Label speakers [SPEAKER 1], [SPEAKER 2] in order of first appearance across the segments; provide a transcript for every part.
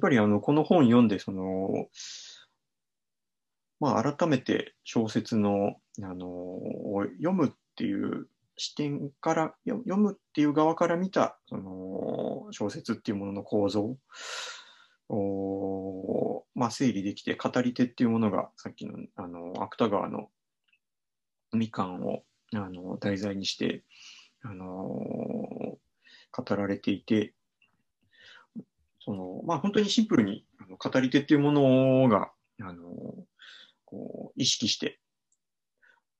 [SPEAKER 1] っぱりあのこの本読んでその、まあ、改めて小説のあの読むっていう視点から読むっていう側から見たその小説っていうものの構造を、まあ、整理できて語り手っていうものがさっきのあの芥川のみかんをあの題材にしてあの語られていてそのまあ本当にシンプルにあの語り手っていうものがあのこう意識して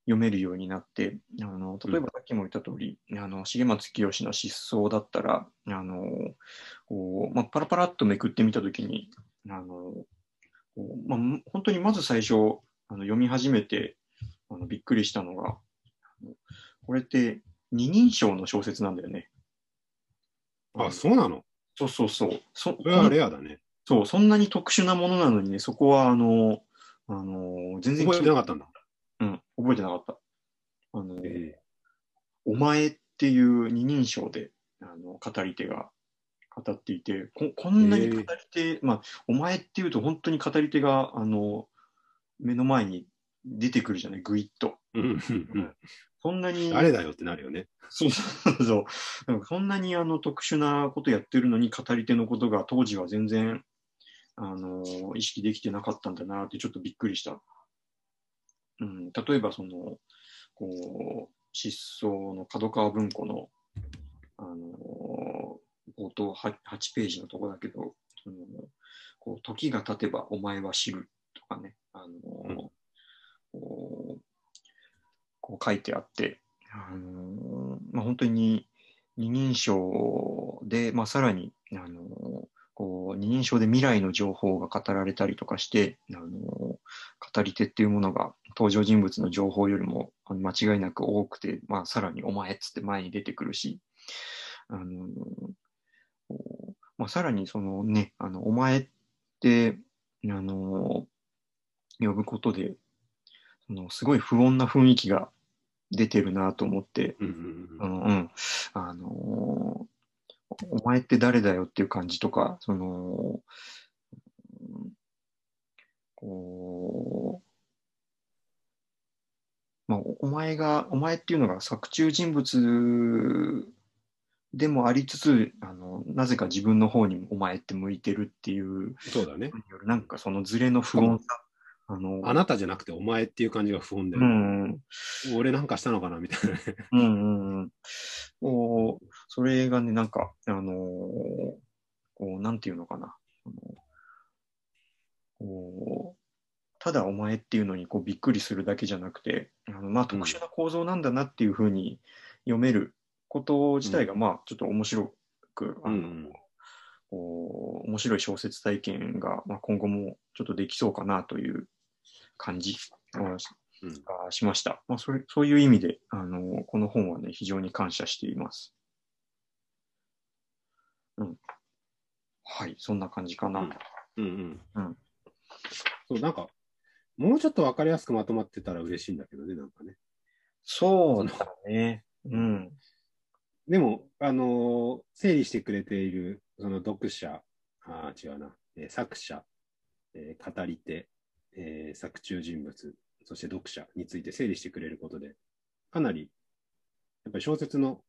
[SPEAKER 1] 読めるようになって、あの例えばさっきも言った通り、うん、あの重松清の失踪だったら、あのこうまあ、パラパラっとめくってみたときに、あのこうまあ、本当にまず最初あの読み始めてあのびっくりしたのが、これって二人称の小説なんだよね。
[SPEAKER 2] あ、そうなの？
[SPEAKER 1] そうそうそう。そ
[SPEAKER 2] れはレアだね。
[SPEAKER 1] そう、そんなに特殊なものなのにね、そこはあの、あの全然
[SPEAKER 2] 覚えてなかったんだ。
[SPEAKER 1] うん、覚えてなかった。あの、えー、お前っていう二人称で、あの、語り手が語っていて、ここんなに語り手、えー、まあ、お前っていうと本当に語り手が、あの、目の前に出てくるじゃない、ぐいっと。そんなに。
[SPEAKER 2] 誰だよってなるよね。
[SPEAKER 1] そうそうそう。そんなにあの特殊なことやってるのに語り手のことが当時は全然あの意識できてなかったんだなってちょっとびっくりした。うん、例えばそのこう失踪の角川文庫のあの冒頭 8, 8ページのとこだけどそのこう時が経てばお前は知るとかねあの、うん、こうこう書いてあって、あのまあ、本当に二人称で、まあ、さらにあのこう二人称で未来の情報が語られたりとかしてあの語り手っていうものが登場人物の情報よりも間違いなく多くて、まあ、さらにお前っつって前に出てくるし、あのまあ、さらにそのね、あのお前ってあの呼ぶことでそのすごい不穏な雰囲気が出てるなと思って、あのお前って誰だよっていう感じとか、その、こう、まあ、お前が、お前っていうのが作中人物でもありつつ、あの、なぜか自分の方にお前って向いてるっていう、
[SPEAKER 2] そうだね。
[SPEAKER 1] なんかそのズレの不穏さ。
[SPEAKER 2] あのあなたじゃなくてお前っていう感じが不穏で、うん、俺なんかしたのかなみたいな
[SPEAKER 1] うんうんうん。おそれがね、なんか、あのー、こう、なんていうのかな。あのこうただお前っていうのにこうびっくりするだけじゃなくて、あのまあ、特殊な構造なんだなっていうふうに読めること自体が、まあ、ちょっと面白く、うん、あのこう面白い小説体験が、まあ、今後もちょっとできそうかなという感じがしました。まあ、それそういう意味であの、この本はね、非常に感謝しています。うん、はい、そんな感じかな。
[SPEAKER 2] うん、うん、うん。そう、なんか、もうちょっと分かりやすくまとまってたら嬉しいんだけどね、なんかね。
[SPEAKER 1] そうだね。うん。
[SPEAKER 2] でも、あのー、整理してくれている、その読者、あ違うな、えー、作者、えー、語り手、えー、作中人物、そして読者について整理してくれることで、かなり、やっぱり小説の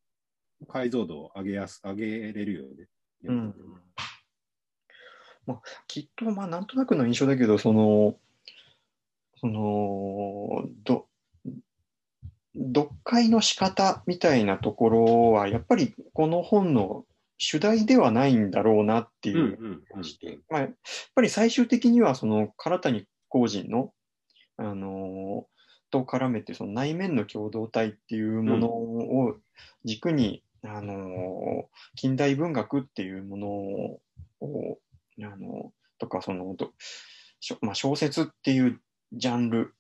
[SPEAKER 2] 解像度を上げやす、上げれるよね。うん。
[SPEAKER 1] まあ、きっと、まあ、なんとなくの印象だけど、その、その、ど、読解の仕方みたいなところは、やっぱりこの本の主題ではないんだろうなっていう感じで、まあ、やっぱり最終的にはその唐谷公人の、あのと絡めてその内面の共同体っていうものを軸に、うん、あの近代文学っていうものをあのとかそのまあ、小説っていうジャンル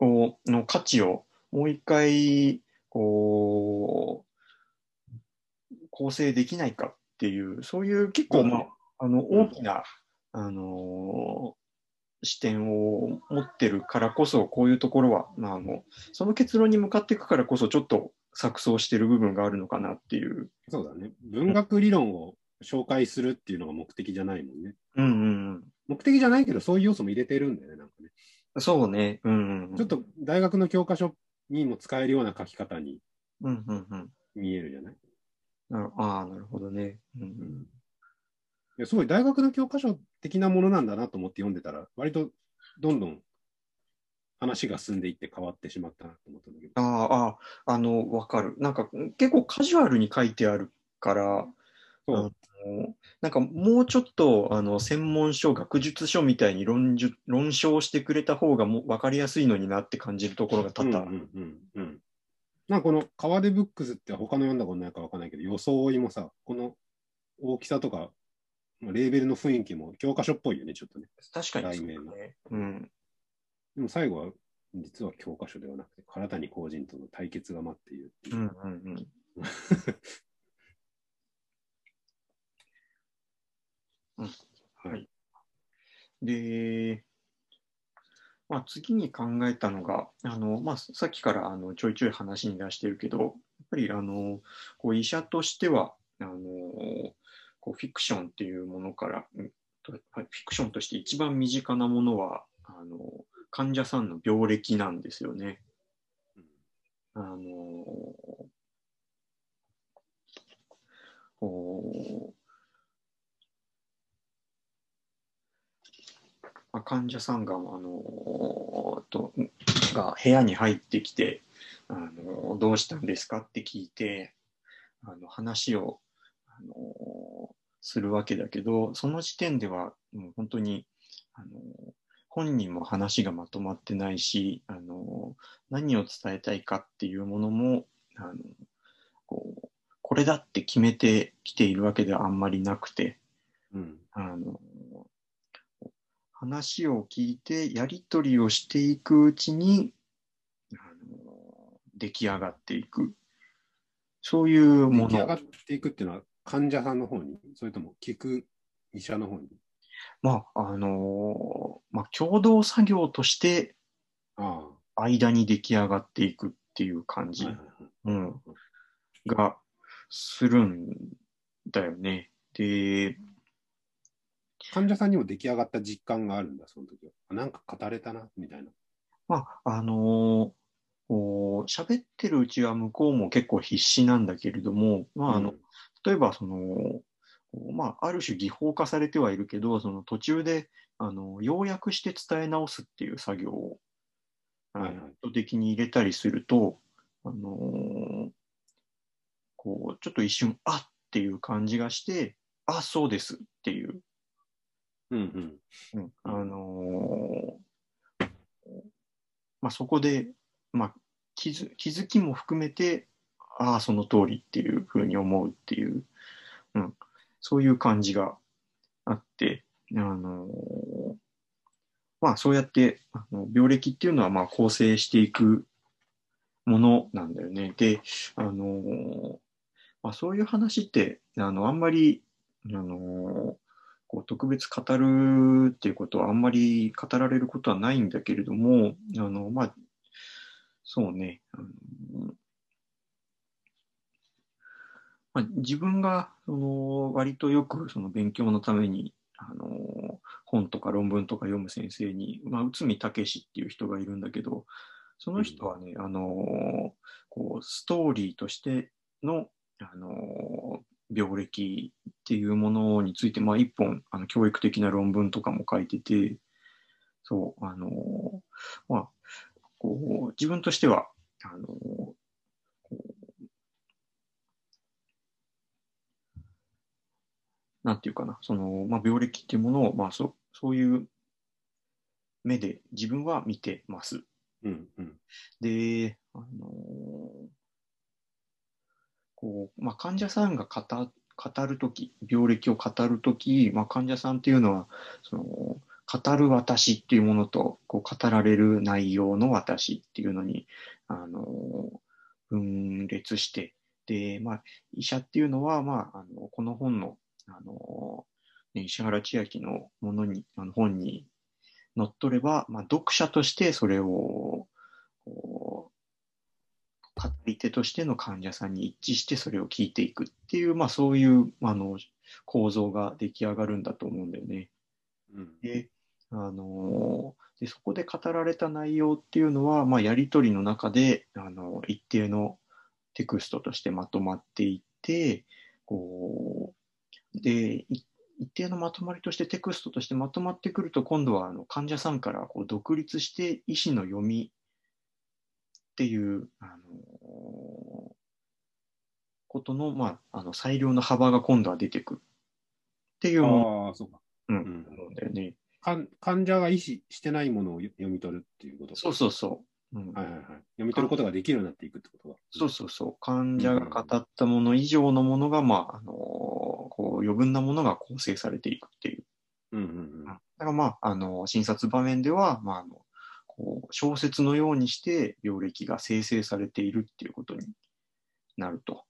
[SPEAKER 1] をの価値をもう一回こう構成できないかっていうそういう結構、まあ、あの大きな、あの視点を持ってるからこそ、こういうところは、まあ、あのその結論に向かっていくからこそ、ちょっと錯綜してる部分があるのかなっていう。
[SPEAKER 2] そうだね。文学理論を紹介するっていうのが目的じゃないもんね。
[SPEAKER 1] ううんうん
[SPEAKER 2] 目的じゃないけど、そういう要素も入れてるんだよね、なんかね。
[SPEAKER 1] うん。そうね。うんうんうん。
[SPEAKER 2] ちょっと大学の教科書にも使えるような書き方に
[SPEAKER 1] うんうんうん。
[SPEAKER 2] 見えるじゃない、
[SPEAKER 1] なるああ、なるほどね。うんうん
[SPEAKER 2] すごい大学の教科書的なものなんだなと思って読んでたら、割とどんどん話が進んでいって変わってしまったなと思ったんだけど。
[SPEAKER 1] ああ、ああ、あの、わかる。なんか結構カジュアルに書いてあるから、
[SPEAKER 2] そう
[SPEAKER 1] あのなんかもうちょっとあの専門書、学術書みたいに論述論証してくれた方がもう分かりやすいのになって感じるところが多々。
[SPEAKER 2] うんうんうんうん。なんかこの川出ブックスって他の読んだことないかわかんないけど、装いもさ、この大きさとか、まあレーベルの雰囲気も教科書っぽいよね、ちょっとね。
[SPEAKER 1] 確かにそうね。うん。
[SPEAKER 2] でも最後は実は教科書ではなくて、唐谷公人との対決が待っているっていうう。
[SPEAKER 1] んうん うん。
[SPEAKER 2] はい。
[SPEAKER 1] で、まあ、次に考えたのが、あのまあ、さっきからあのちょいちょい話に出してるけど、やっぱりあのこう医者としてはあのこうフィクションっていうものから、うんとフィクションとして一番身近なものはあの患者さんの病歴なんですよね。あのこまあ、患者さんが、あのとが部屋に入ってきて、あのどうしたんですかって聞いてあの話を、あのするわけだけどその時点ではもう本当に、あの本人も話がまとまってないし、あの何を伝えたいかっていうものもあのこうこれだって決めてきているわけではあんまりなくて。
[SPEAKER 2] うん。
[SPEAKER 1] あの話を聞いてやり取りをしていくうちにあの出来上がっていくそういうもの
[SPEAKER 2] 出来上がっていくっていうのは患者さんの方に、それとも聞く医者の方に？
[SPEAKER 1] まああのまあ、共同作業として
[SPEAKER 2] あ
[SPEAKER 1] 間に出来上がっていくっていう感
[SPEAKER 2] あ。
[SPEAKER 1] じ、うん、がするんだよね。で、
[SPEAKER 2] 患者さんにも出来上がった実感があるんだ、その時は。あなんか語れたな、みたいな。
[SPEAKER 1] まあ、あのー喋ってるうちは向こうも結構必死なんだけれども、まあ、あの
[SPEAKER 2] うん
[SPEAKER 1] 例えばその、まあ、ある種技法化されてはいるけど、その途中であの要約して伝え直すっていう作業を、
[SPEAKER 2] はいはい
[SPEAKER 1] 意図的に入れたりすると、あのーこうちょっと一瞬、あっていう感じがして、あ、そうですっていう、
[SPEAKER 2] うんうん。
[SPEAKER 1] うんあのーまあ、そこで、まあ、気づ気づきも含めて、ああ、その通りっていうふうに思うっていう、うん、そういう感じがあって、あのーまあ、そうやってあの病歴っていうのはまあ構成していくものなんだよね。で、あのーまあ、そういう話ってあのあんまり、あのーこう特別語るっていうことはあんまり語られることはないんだけれども、あのまあ、そうね、あのまあ、自分がその割とよくその勉強のためにあの本とか論文とか読む先生に、まあ、内海武史っていう人がいるんだけど、その人はね、あのこうストーリーとしての、あの病歴っていうものについて、まあ、一本あの教育的な論文とかも書いてて、そう、あのまあ、こう自分としては、あのこうなんていうかな、その、まあ、病歴っていうものを、まあ、そそういう目で自分は見てます。
[SPEAKER 2] うんうん。
[SPEAKER 1] で、あのこう、まあ、患者さんが語語るとき、病歴を語るとき、まあ、患者さんっていうのは、その、語る私っていうものと、こう、語られる内容の私っていうのに、あの分裂して、で、まあ、医者っていうのは、まあ、あのこの本の、あのね、石原千秋のものに、あの本に乗っ取れば、まあ、読者としてそれを、こう語り手としての患者さんに一致してそれを聞いていくっていう、まあ、そういうあの構造が出来上がるんだと思うんだよね。
[SPEAKER 2] うん
[SPEAKER 1] で、あのーでそこで語られた内容っていうのは、まあ、やり取りの中で、あの一定のテクストとしてまとまっていって、こう、で、い一定のまとまりとしてテクストとしてまとまってくると、今度はあの患者さんからこう独立して医師の読みっていう、あのーことの、まあ、あの裁量の幅が今度は出てくるっていうもの
[SPEAKER 2] ああ、そうか。
[SPEAKER 1] うん
[SPEAKER 2] うん
[SPEAKER 1] ね。
[SPEAKER 2] 患患者が意思してないものを読み取るっていうことか
[SPEAKER 1] そうそうそう。うん
[SPEAKER 2] はいはいはい。読み取ることができるようになっていくってことか。
[SPEAKER 1] そうそうそう。患者が語ったもの以上のものが、まあ、あのーこう余分なものが構成されていくっていう。
[SPEAKER 2] うんうん
[SPEAKER 1] だからまあ、あの診察場面では、まあ、あのこう小説のようにして病歴が生成されているっていうことになると。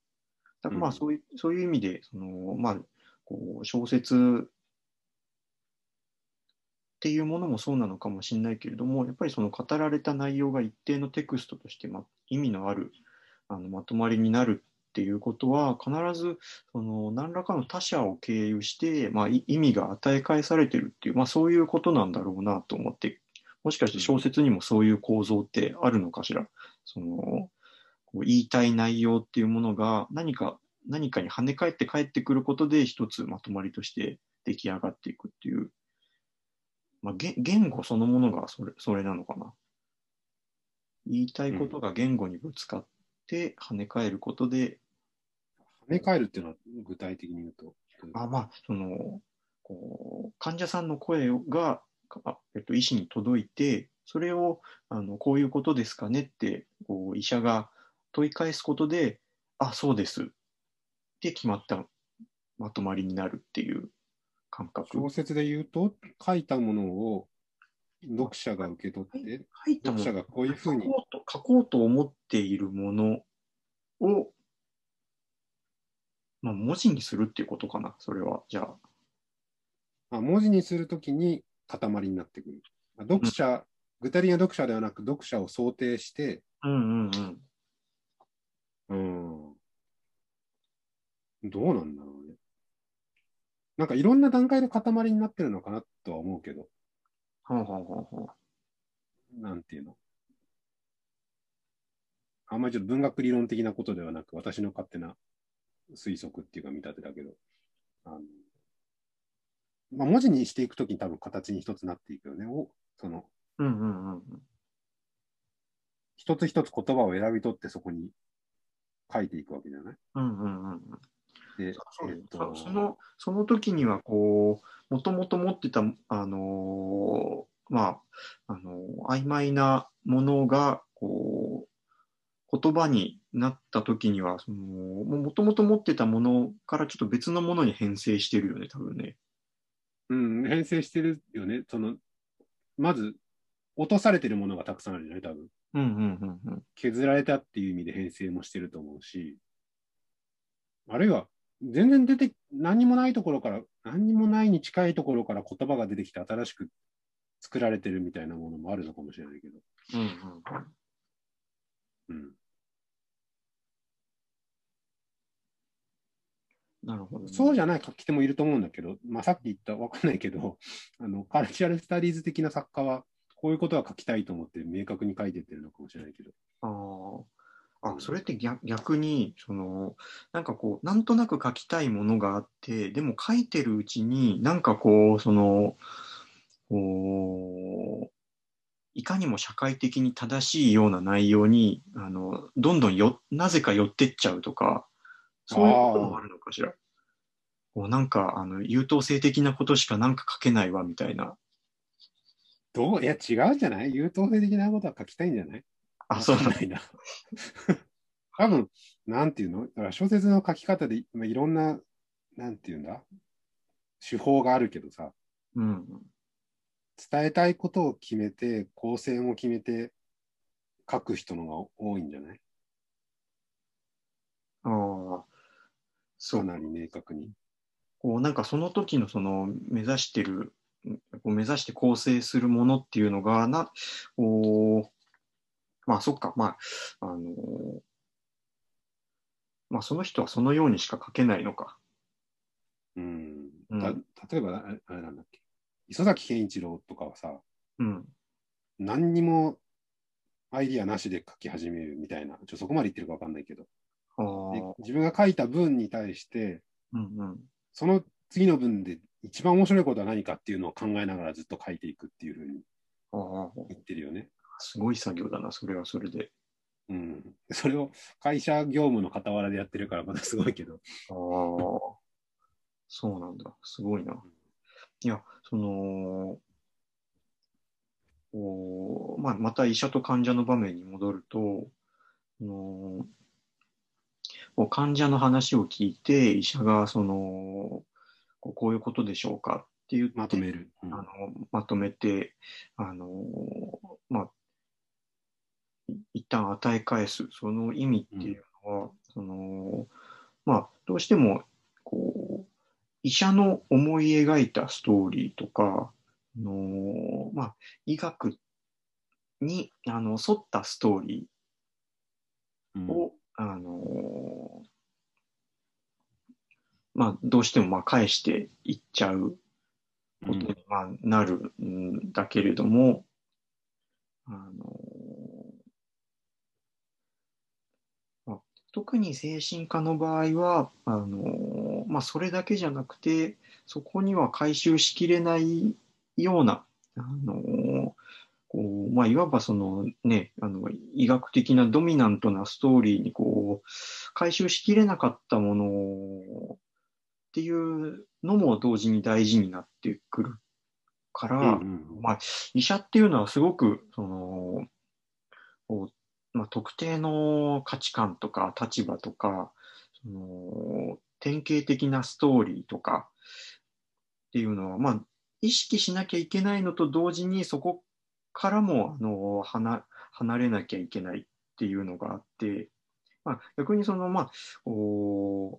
[SPEAKER 1] だからま
[SPEAKER 2] うん
[SPEAKER 1] あそういう、そういう意味で、そのまあ、こう小説っていうものもそうなのかもしれないけれども、やっぱりその語られた内容が一定のテクストとして、ま、意味のあるあのまとまりになるっていうことは、必ずその何らかの他者を経由して、まあ、い意味が与え返されてるっていう、まあ、そういうことなんだろうなと思って、もしかして小説にもそういう構造ってあるのかしら。そのこう言いたい内容っていうものが何か何かに跳ね返って返ってくることで一つまとまりとして出来上がっていくっていう、まあ、言言語そのものがそれそれなのかな。言いたいことが言語にぶつかって跳ね返ることで、
[SPEAKER 2] 跳ね返るっていうのは具体的に言うと。
[SPEAKER 1] あまあ、そのこう患者さんの声が、あえっと、医師に届いて、それをあのこういうことですかねってこう医者が問い返すことで、あ、そうです。って決まった。まとまりになるっていう感覚。
[SPEAKER 2] 小説で言うと、書いたものを読者が受け取って、
[SPEAKER 1] 書いた
[SPEAKER 2] 読者がこういうふうに
[SPEAKER 1] 書こうと書こうと思っているものを、まあ、文字にするっていうことかな、それは。じゃあ。
[SPEAKER 2] あ文字にするときに塊になってくる。あ読者、具体的な読者ではなく、読者を想定して、
[SPEAKER 1] うんうんうん。
[SPEAKER 2] うん。どうなんだろうね。なんかいろんな段階で塊になってるのかなとは思うけど、
[SPEAKER 1] はあはあはあはあ。
[SPEAKER 2] なんていうの。あんまりちょっと文学理論的なことではなく、私の勝手な推測っていうか見立てだけど、あのまあ、文字にしていくときに多分形に一つなっていくよね。おその
[SPEAKER 1] うんうんうんうん。
[SPEAKER 2] 一つ一つ言葉を選び取ってそこに書いていくわけじゃない？
[SPEAKER 1] うんうんうんうん。
[SPEAKER 2] で、
[SPEAKER 1] そう
[SPEAKER 2] えっと
[SPEAKER 1] そそのその時にはこうもともと持ってたあのーまああのー曖昧なものがこう言葉になった時にはそのもともと持ってたものからちょっと別のものに編成してるよね多分ね。
[SPEAKER 2] うん、編成してるよね。その、まず、落とされてるものがたくさんあるじゃない多分。
[SPEAKER 1] うんうんうんうん。
[SPEAKER 2] 削られたっていう意味で編成もしてると思うし、あるいは、全然出て、何にもないところから、何にもないに近いところから言葉が出てきて新しく作られてるみたいなものもあるのかもしれないけど。
[SPEAKER 1] うんうん
[SPEAKER 2] うん。
[SPEAKER 1] なるほど、ね。
[SPEAKER 2] そうじゃない書き手もいると思うんだけど、まあ、さっき言った、わかんないけど、あの、カルチャルスタディーズ的な作家は、こういうことは書きたいと思って明確に書いてってるのかもしれないけど。
[SPEAKER 1] あーあ、それって逆逆に、その、なんかこう、なんとなく書きたいものがあって、でも書いてるうちに、なんかこう、その、こう、いかにも社会的に正しいような内容に、あの、どんどんよ、なぜか寄ってっちゃうとか、そういうこともあるのかしら。こうなんか、あの、優等生的なことしかなんか書けないわ、みたいな。
[SPEAKER 2] どういや、違うんじゃない？優等生的なことは書きたいんじゃない？
[SPEAKER 1] あ、そうなんだ。
[SPEAKER 2] 多分、なんていうの？だから小説の書き方で、まあ、いろんな、なんていうんだ？手法があるけどさ、
[SPEAKER 1] うん。
[SPEAKER 2] 伝えたいことを決めて、構成も決めて書く人のが多いんじゃない？
[SPEAKER 1] ああ、そう。
[SPEAKER 2] かなり明確に。
[SPEAKER 1] こうなんかその時のその目指してる、こう目指して構成するものっていうのが、な、こう、まあそっか、まあ、あのまあその人はそのようにしか書けないのか。
[SPEAKER 2] うん。
[SPEAKER 1] うん
[SPEAKER 2] た例えば、ああれなんだっけ。磯崎健一郎とかはさ、
[SPEAKER 1] うん。
[SPEAKER 2] 何にもアイディアなしで書き始めるみたいな、ちょっとそこまで言ってるかわかんないけど、
[SPEAKER 1] あ
[SPEAKER 2] で
[SPEAKER 1] あ。
[SPEAKER 2] 自分が書いた文に対して、
[SPEAKER 1] うんうん。
[SPEAKER 2] その次の文で一番面白いことは何かっていうのを考えながらずっと書いていくっていうふうに。言ってるよね。
[SPEAKER 1] すごい作業だな、それはそれで。
[SPEAKER 2] うん。それを会社業務の傍らでやってるからまたすごいけど。
[SPEAKER 1] ああ。そうなんだ。すごいな。いや、その、おまあ、また医者と患者の場面に戻ると、あの患者の話を聞いて、医者がそのこうこういうことでしょうかって言って
[SPEAKER 2] まとめる。うん
[SPEAKER 1] あのまとめて、あのまあ、い一旦与え返す、その意味っていうのは、そのまあ、どうしてもこう医者の思い描いたストーリーとか、あのまあ、医学にあの沿ったストーリ
[SPEAKER 2] うん。
[SPEAKER 1] ーを、あのまあ、どうしてもまあ返していっちゃうことにまあなるんだけれども、あのまあ、特に精神科の場合はあの、まあ、それだけじゃなくてそこには回収しきれないようなあのこう、まあ、いわばその、ね、あの医学的なドミナントなストーリーにこう回収しきれなかったものっていうのも同時に大事になってくるから、
[SPEAKER 2] うんうん
[SPEAKER 1] まあ、医者っていうのはすごくそのまあ、特定の価値観とか立場とかその典型的なストーリーとかっていうのは、まあ、意識しなきゃいけないのと同時にそこからもあの離離れなきゃいけないっていうのがあって、まあ、逆にその、まあ、お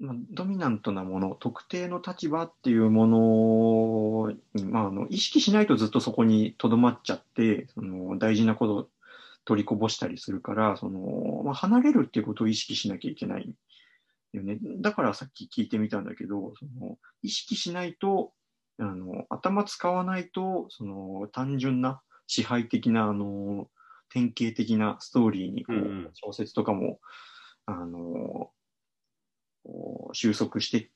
[SPEAKER 1] まあ、ドミナントなもの、特定の立場っていうものに、まあ、あの意識しないとずっとそこにとどまっちゃって、その大事なことを取りこぼしたりするから、そのまあ、離れるっていうことを意識しなきゃいけないよね。だからさっき聞いてみたんだけど、その意識しないと、あの頭使わないと、その単純な支配的な、あの典型的なストーリーにこう、
[SPEAKER 2] うんうん
[SPEAKER 1] 小説とかも、あの収束していっ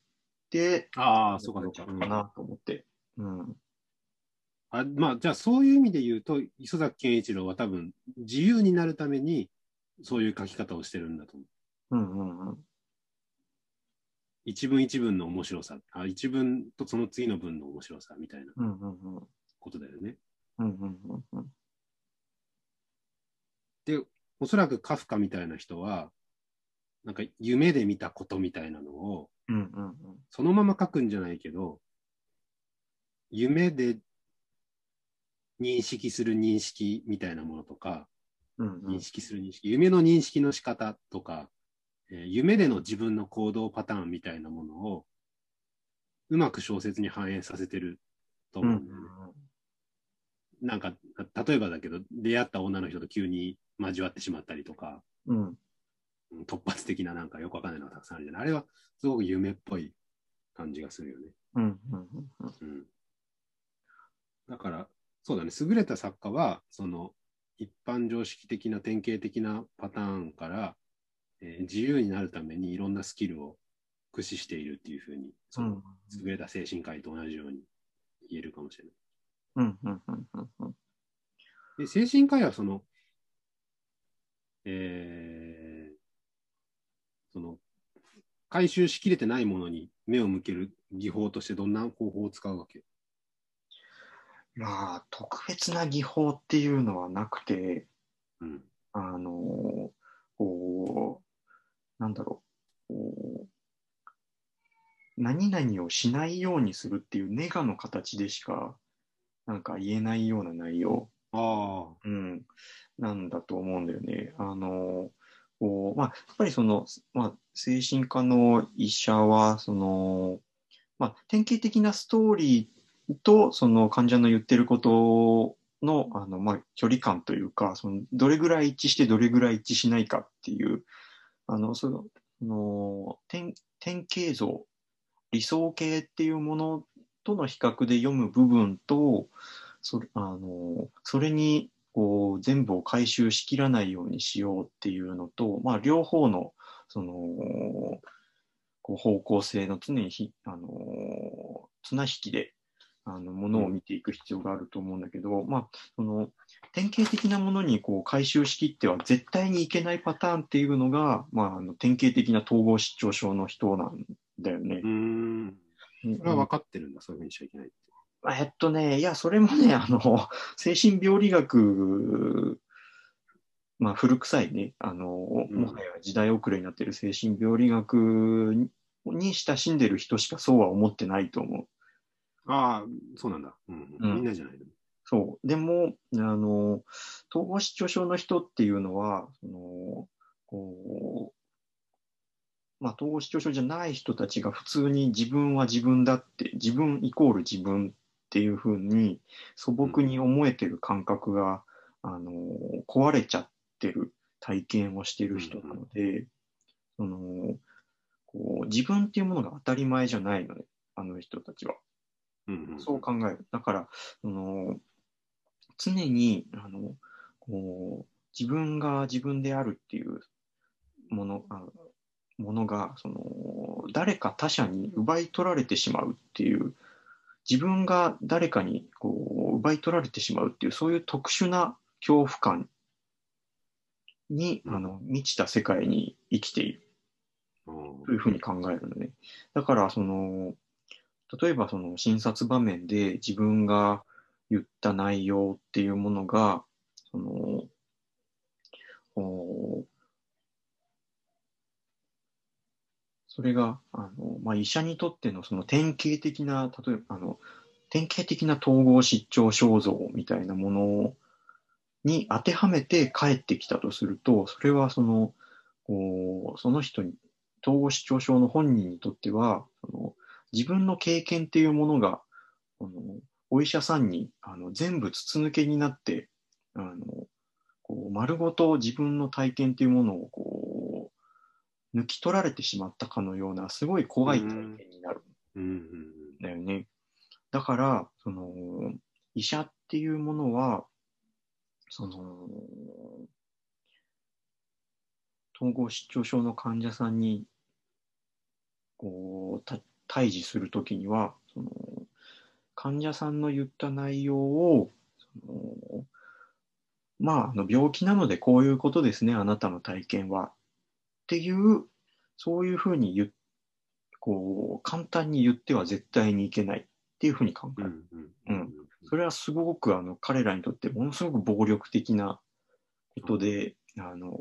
[SPEAKER 1] て、
[SPEAKER 2] ああ、そうかそうか。
[SPEAKER 1] かなと思って。うん。
[SPEAKER 2] あまあ、じゃあそういう意味で言うと、磯崎健一郎は多分自由になるためにそういう書き方をしてるんだと思う。
[SPEAKER 1] うんうんうん。
[SPEAKER 2] 一文一文の面白さ、あ一文とその次の文の面白さみたいな
[SPEAKER 1] うんうんうん。
[SPEAKER 2] ことだよね。
[SPEAKER 1] うんうんうんうん。
[SPEAKER 2] で、おそらくカフカみたいな人は、なんか夢で見たことみたいなのを、
[SPEAKER 1] うんうんうん。
[SPEAKER 2] そのまま書くんじゃないけど、夢で認識する認識みたいなものとか、
[SPEAKER 1] うんうん
[SPEAKER 2] 認識する認識、夢の認識の仕方とか、えー夢での自分の行動パターンみたいなものを、うまく小説に反映させてると
[SPEAKER 1] うんう
[SPEAKER 2] 思うんんだよね。なんか、例えばだけど、出会った女の人と急に交わってしまったりとか、
[SPEAKER 1] うん。
[SPEAKER 2] うん突発的ななんかよくわかんないのがたくさんあるじゃない。あれはすごく夢っぽい感じがするよね。
[SPEAKER 1] うんうんうんうん。
[SPEAKER 2] うん。だから、そうだね、優れた作家は、その、一般常識的な典型的なパターンから、えー自由になるためにいろんなスキルを駆使しているっていうふうに、その優れた精神科医と同じように言えるかもしれない。
[SPEAKER 1] うんうんうんうんうん。
[SPEAKER 2] で精神科医はその、えーその、回収しきれてないものに目を向ける技法としてどんな方法を使うわけ？
[SPEAKER 1] まあ、特別な技法っていうのはなくて、
[SPEAKER 2] うん。
[SPEAKER 1] あの、こう、なんだろう、何々をしないようにするっていうネガの形でしか、なんか言えないような内容、
[SPEAKER 2] ああ。
[SPEAKER 1] うん、なんだと思うんだよね。あの、こう、まあ、やっぱりその、まあ、精神科の医者は、その、まあ、典型的なストーリーと、その患者の言ってることの、あの、まあ、距離感というか、その、どれぐらい一致してどれぐらい一致しないかっていう、あの、その、典典型像、理想形っていうものとの比較で読む部分と、それあのそれにこう全部を回収しきらないようにしようっていうのと、まあ、両方のそのこう方向性の常にひあの綱引きであのものを見ていく必要があると思うんだけど、まあ、その典型的なものにこう回収しきっては絶対にいけないパターンっていうのが、まあ、あの典型的な統合失調症の人なんだよね。
[SPEAKER 2] うん。それは分かってるんだ、そういうふうにしちゃいけないって。
[SPEAKER 1] えっとね、いや、それもね、あの、精神病理学、まあ、古臭いね、あの、
[SPEAKER 2] うん
[SPEAKER 1] もはや時代遅れになっている精神病理学に親しんでる人しかそうは思ってないと思う。
[SPEAKER 2] ああ、そうなんだ。うん。
[SPEAKER 1] うん
[SPEAKER 2] みんなじゃないの。
[SPEAKER 1] そう。でも、あの、統合失調症の人っていうのは、その、こう、まあ、統合失調症じゃない人たちが普通に自分は自分だって、自分イコール自分っていうふうに素朴に思えてる感覚が、あの、壊れちゃってる体験をしてる人なので、その、こう、自分っていうものが当たり前じゃないのね、あの人たちは。
[SPEAKER 2] うんうん。
[SPEAKER 1] そう考える。だから、その常にあのこう自分が自分であるっていうものあものがその誰か他者に奪い取られてしまうっていう自分が誰かにこう奪い取られてしまうっていうそういう特殊な恐怖感に、
[SPEAKER 2] うん
[SPEAKER 1] あの満ちた世界に生きている。
[SPEAKER 2] うん
[SPEAKER 1] というふうに考えるのね。だから、その、例えばその診察場面で自分が言った内容っていうものが、その、おそれが、あの、まあ、医者にとってのその典型的な、例えば、あの、典型的な統合失調症像みたいなものに当てはめて帰ってきたとすると、それはその、こうその人に、統合失調症の本人にとっては、その自分の経験っていうものが、あのお医者さんにあの全部筒抜けになって、あのこう丸ごと自分の体験っていうものをこう抜き取られてしまったかのような、すごい怖い体験になる。
[SPEAKER 2] ん
[SPEAKER 1] だよね。だから、その医者っていうものは、その統合失調症の患者さんにこうた対峙するときにはその患者さんの言った内容をそのまああの病気なのでこういうことですねあなたの体験はっていうそういうふうに言っこう簡単に言っては絶対にいけないっていうふうに考える。
[SPEAKER 2] うん
[SPEAKER 1] それはすごくあの彼らにとってものすごく暴力的なことで、あの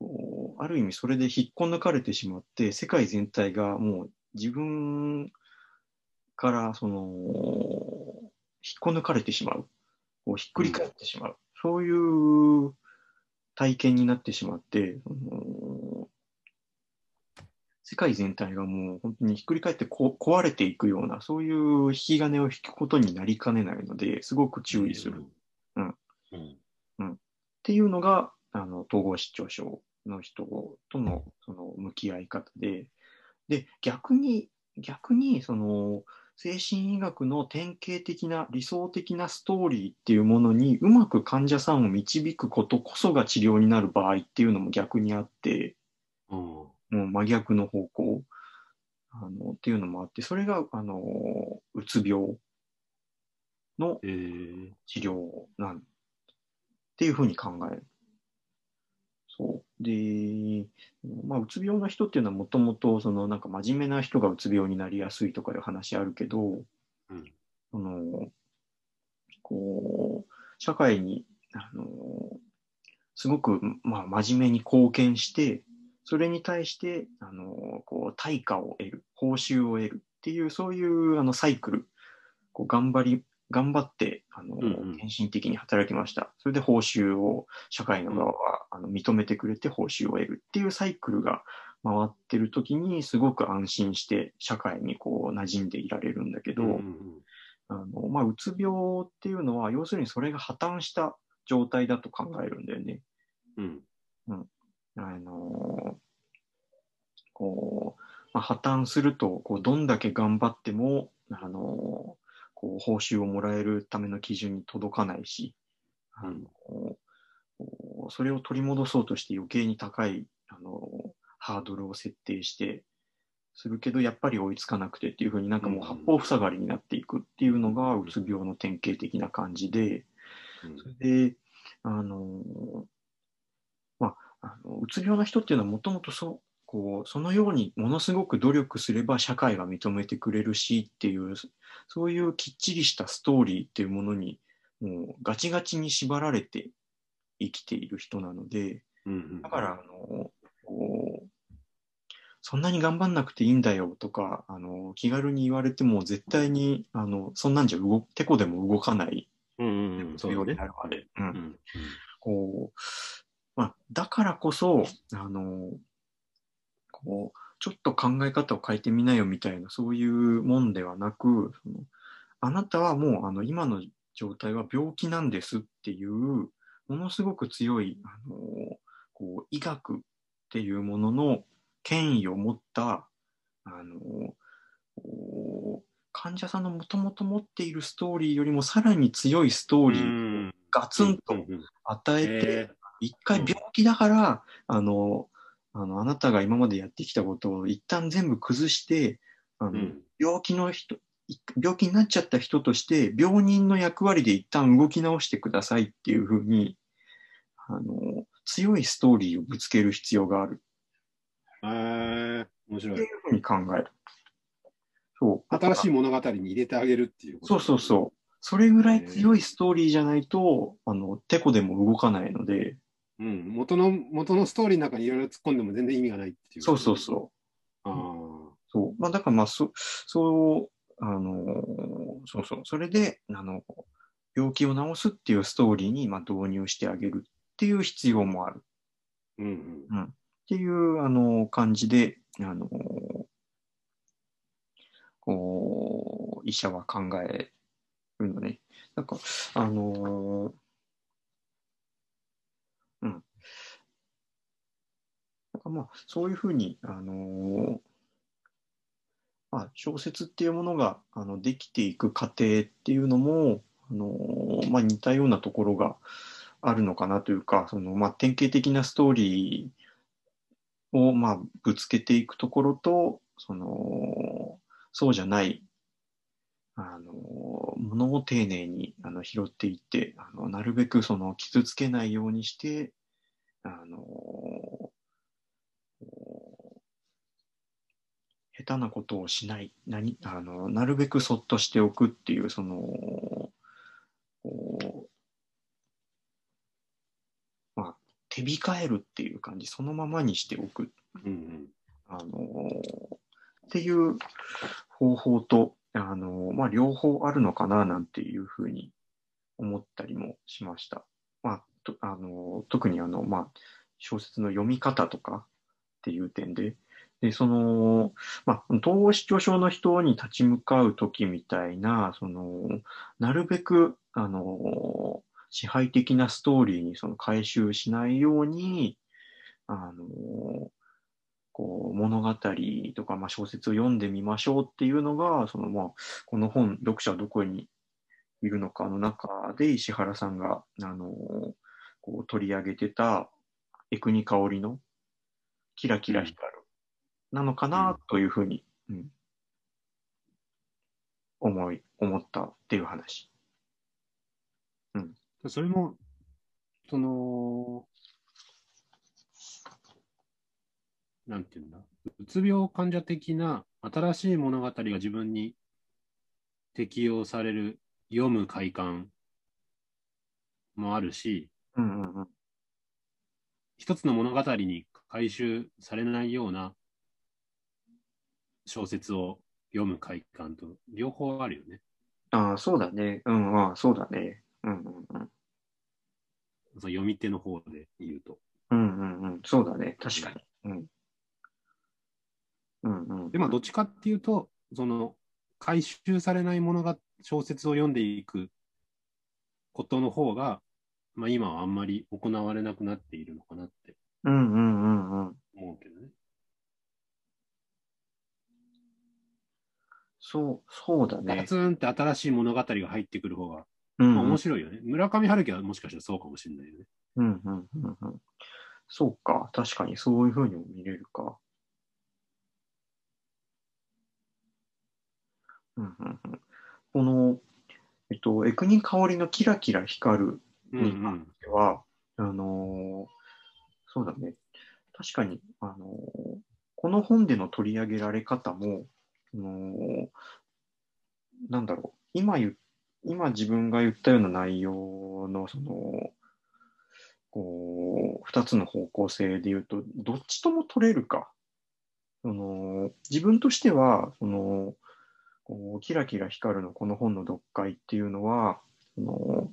[SPEAKER 1] こうある意味それで引っこ抜かれてしまって世界全体がもう自分からその引っこ抜かれてしまう。こうひっくり返ってしまう、そういう体験になってしまって、その世界全体がもう本当にひっくり返ってこ壊れていくような、そういう引き金を引くことになりかねないので、すごく注意する。っうん。
[SPEAKER 2] うん。
[SPEAKER 1] ていうのが、あの統合失調症の人とのその向き合い方で、で、逆に、逆に、その、精神医学の典型的な理想的なストーリーっていうものにうまく患者さんを導くことこそが治療になる場合っていうのも逆にあって、
[SPEAKER 2] うん
[SPEAKER 1] もう真逆の方向あのっていうのもあって、それが、あの、うつ病の
[SPEAKER 2] えー
[SPEAKER 1] 治療なんっていうふうに考える。そう。で、まあ、うつ病の人っていうのはもともと、そのなんか真面目な人がうつ病になりやすいとかいう話あるけど、
[SPEAKER 2] うん
[SPEAKER 1] その、こう、社会に、あの、すごく、まあ、真面目に貢献して、それに対して、あの、こう、対価を得る、報酬を得るっていう、そういう、あの、サイクル、こう、頑張り、頑張って、あの、
[SPEAKER 2] うんうん。
[SPEAKER 1] 献身的に働きました。それで報酬を社会の側は、あの認めてくれて報酬を得るっていうサイクルが回ってる時に、すごく安心して社会にこう馴染んでいられるんだけど、
[SPEAKER 2] うんうん
[SPEAKER 1] あの、まあ、うつ病っていうのは、要するにそれが破綻した状態だと考えるんだよね。
[SPEAKER 2] うん
[SPEAKER 1] あのこう、まあ、破綻すると、こう、どんだけ頑張っても、あの、こう、報酬をもらえるための基準に届かないし、あの、それを取り戻そうとして余計に高い、あの、ハードルを設定して、するけど、やっぱり追いつかなくてっていうふうになんかもう八方塞がりになっていくっていうのが、うつ病の典型的な感じで、それで、あの、まあ、あのうつ病の人っていうのはもともとそう、こう、そのようにものすごく努力すれば社会が認めてくれるしっていう、そういうきっちりしたストーリーっていうものに、もうガチガチに縛られて生きている人なので、
[SPEAKER 2] うんうん
[SPEAKER 1] だから、あの、そんなに頑張んなくていいんだよとか、あの、気軽に言われても絶対に、あの、そんなんじゃ動、てこでも動かない。
[SPEAKER 2] う
[SPEAKER 1] で。うん。
[SPEAKER 2] うん。
[SPEAKER 1] こう、まあ、だからこそ、あの、こう、ちょっと考え方を変えてみなよみたいな、そういうもんではなく、そのあなたはもう、あの、今の状態は病気なんですっていう、ものすごく強い、あの、こう、医学っていうものの権威を持った、あの、患者さんのもともと持っているストーリーよりもさらに強いストーリーをガツンと与えて、
[SPEAKER 2] え
[SPEAKER 1] 一回病気だから、あの、あの、あなたが今までやってきたことを一旦全部崩して、あの、
[SPEAKER 2] ーうん
[SPEAKER 1] 病気の人、い病気になっちゃった人として、病人の役割で一旦動き直してくださいっていうふうに、あの、強いストーリーをぶつける必要がある
[SPEAKER 2] えー、面白い
[SPEAKER 1] っていう。ふうに考える。そう。
[SPEAKER 2] 新しい
[SPEAKER 1] い。
[SPEAKER 2] 物語に入れてあげるっていうこと
[SPEAKER 1] そうそうそう。それぐらい強いストーリーじゃないと、あの、てこでも動かないので、
[SPEAKER 2] うん。元の、元のストーリーの中にいろいろ突っ込んでも全然意味がないっていう。
[SPEAKER 1] そうそうそう。
[SPEAKER 2] ああ。
[SPEAKER 1] そう。まあ、だからまあ、そ、そう、あのーそうそう。それで、あの、病気を治すっていうストーリーに、まあ、導入してあげるっていう必要もある。
[SPEAKER 2] うんうん。
[SPEAKER 1] っていう、あの、感じで、あのーこう、医者は考えるのね。なんか、あのーうん。なんかまあ、そういうふうに、あのーまあ、小説っていうものが、あの、できていく過程っていうのも、あのーまあ、似たようなところがあるのかなというか、その、まあ、典型的なストーリーを、まあ、ぶつけていくところと、その、そうじゃない、あの、ものを丁寧にあの拾っていって、あの、なるべくその傷つけないようにして、あの、下手なことをしない、何、あの、なるべくそっとしておくっていう、その、こう、まあ、手控えるっていう感じ、そのままにしておく
[SPEAKER 2] うんうん。
[SPEAKER 1] あのっていう方法と、あのまあ、両方あるのかななんていうふうに思ったりもしました。まあ、とあの特にあの、まあ、小説の読み方とかっていう点で、でその、まあ、統合失調症の人に立ち向かうときみたいな、その、なるべく、あの支配的なストーリーにその回収しないように、あのこう物語とか、まあ、小説を読んでみましょうっていうのが、そのまあ、この本、読者はどこにいるのかの中で石原さんが、あのこう取り上げてたエクニカオリのキラキラ光るなのかなというふうに、うん思い、思ったっていう話。
[SPEAKER 2] うんそれも、その、なんていうんだ、うつ病患者的な新しい物語が自分に適用される読む快感もあるし、
[SPEAKER 1] うんうんうん。
[SPEAKER 2] 一つの物語に回収されないような小説を読む快感と両方あるよね。
[SPEAKER 1] ああ、そうだね。うん、ああ、そうだね。うんうんうん。
[SPEAKER 2] その読み手の方で言うと。
[SPEAKER 1] うんうんうん。そうだね。確かに。うん。うんうん。
[SPEAKER 2] で、まあ、どっちかっていうと、その、回収されないものが、小説を読んでいくことの方が、まあ、今はあんまり行われなくなっているのかなって
[SPEAKER 1] うんうんうんうん。
[SPEAKER 2] 思うけどね。
[SPEAKER 1] そう、そうだね。
[SPEAKER 2] ガツンって新しい物語が入ってくる方が、
[SPEAKER 1] うん
[SPEAKER 2] まあ面白いよね。村上春樹はもしかしたらそうかもしれないよね。
[SPEAKER 1] うんうんうんうん。そうか、確かにそういうふうにも見れるか。うんうんうん、この、えっと、エクニカオリのキラキラ光る
[SPEAKER 2] うんうん。
[SPEAKER 1] では、あのーそうだね。確かに、あのーこの本での取り上げられ方も、あのーなんだろう、今言う、今自分が言ったような内容の、その、こう、二つの方向性で言うと、どっちとも取れるか。その、自分としては、その、こうキラキラ光るのこの本の読解っていうのは、その、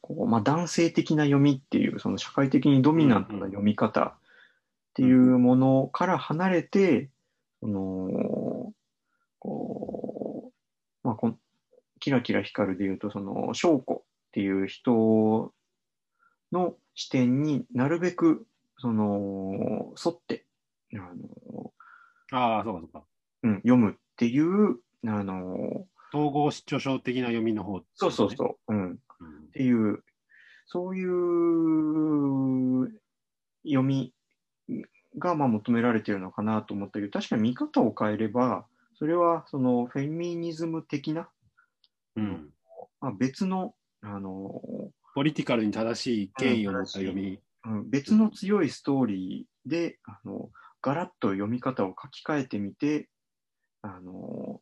[SPEAKER 1] こうまあ、男性的な読みっていう、その社会的にドミナントな読み方っていうものから離れて、その、こう、まあ、こんキラキラ光るで言うと、その、翔子っていう人の視点になるべく、その、沿って、あの、
[SPEAKER 2] ああ、そうかそうか。
[SPEAKER 1] うん、読むっていう、あの、
[SPEAKER 2] 統合失調症的な読みの方、
[SPEAKER 1] そうそうそう、うん、っ
[SPEAKER 2] うん。
[SPEAKER 1] ていう、そういう読みがまあ求められているのかなと思ったけど、確かに見方を変えれば、それはそのフェミニズム的な、
[SPEAKER 2] うん。
[SPEAKER 1] まあ、別の、あの、
[SPEAKER 2] ポリティカルに正しい権威を持った読み。
[SPEAKER 1] うん、別の強いストーリーで、あの、ガラッと読み方を書き換えてみて、あの、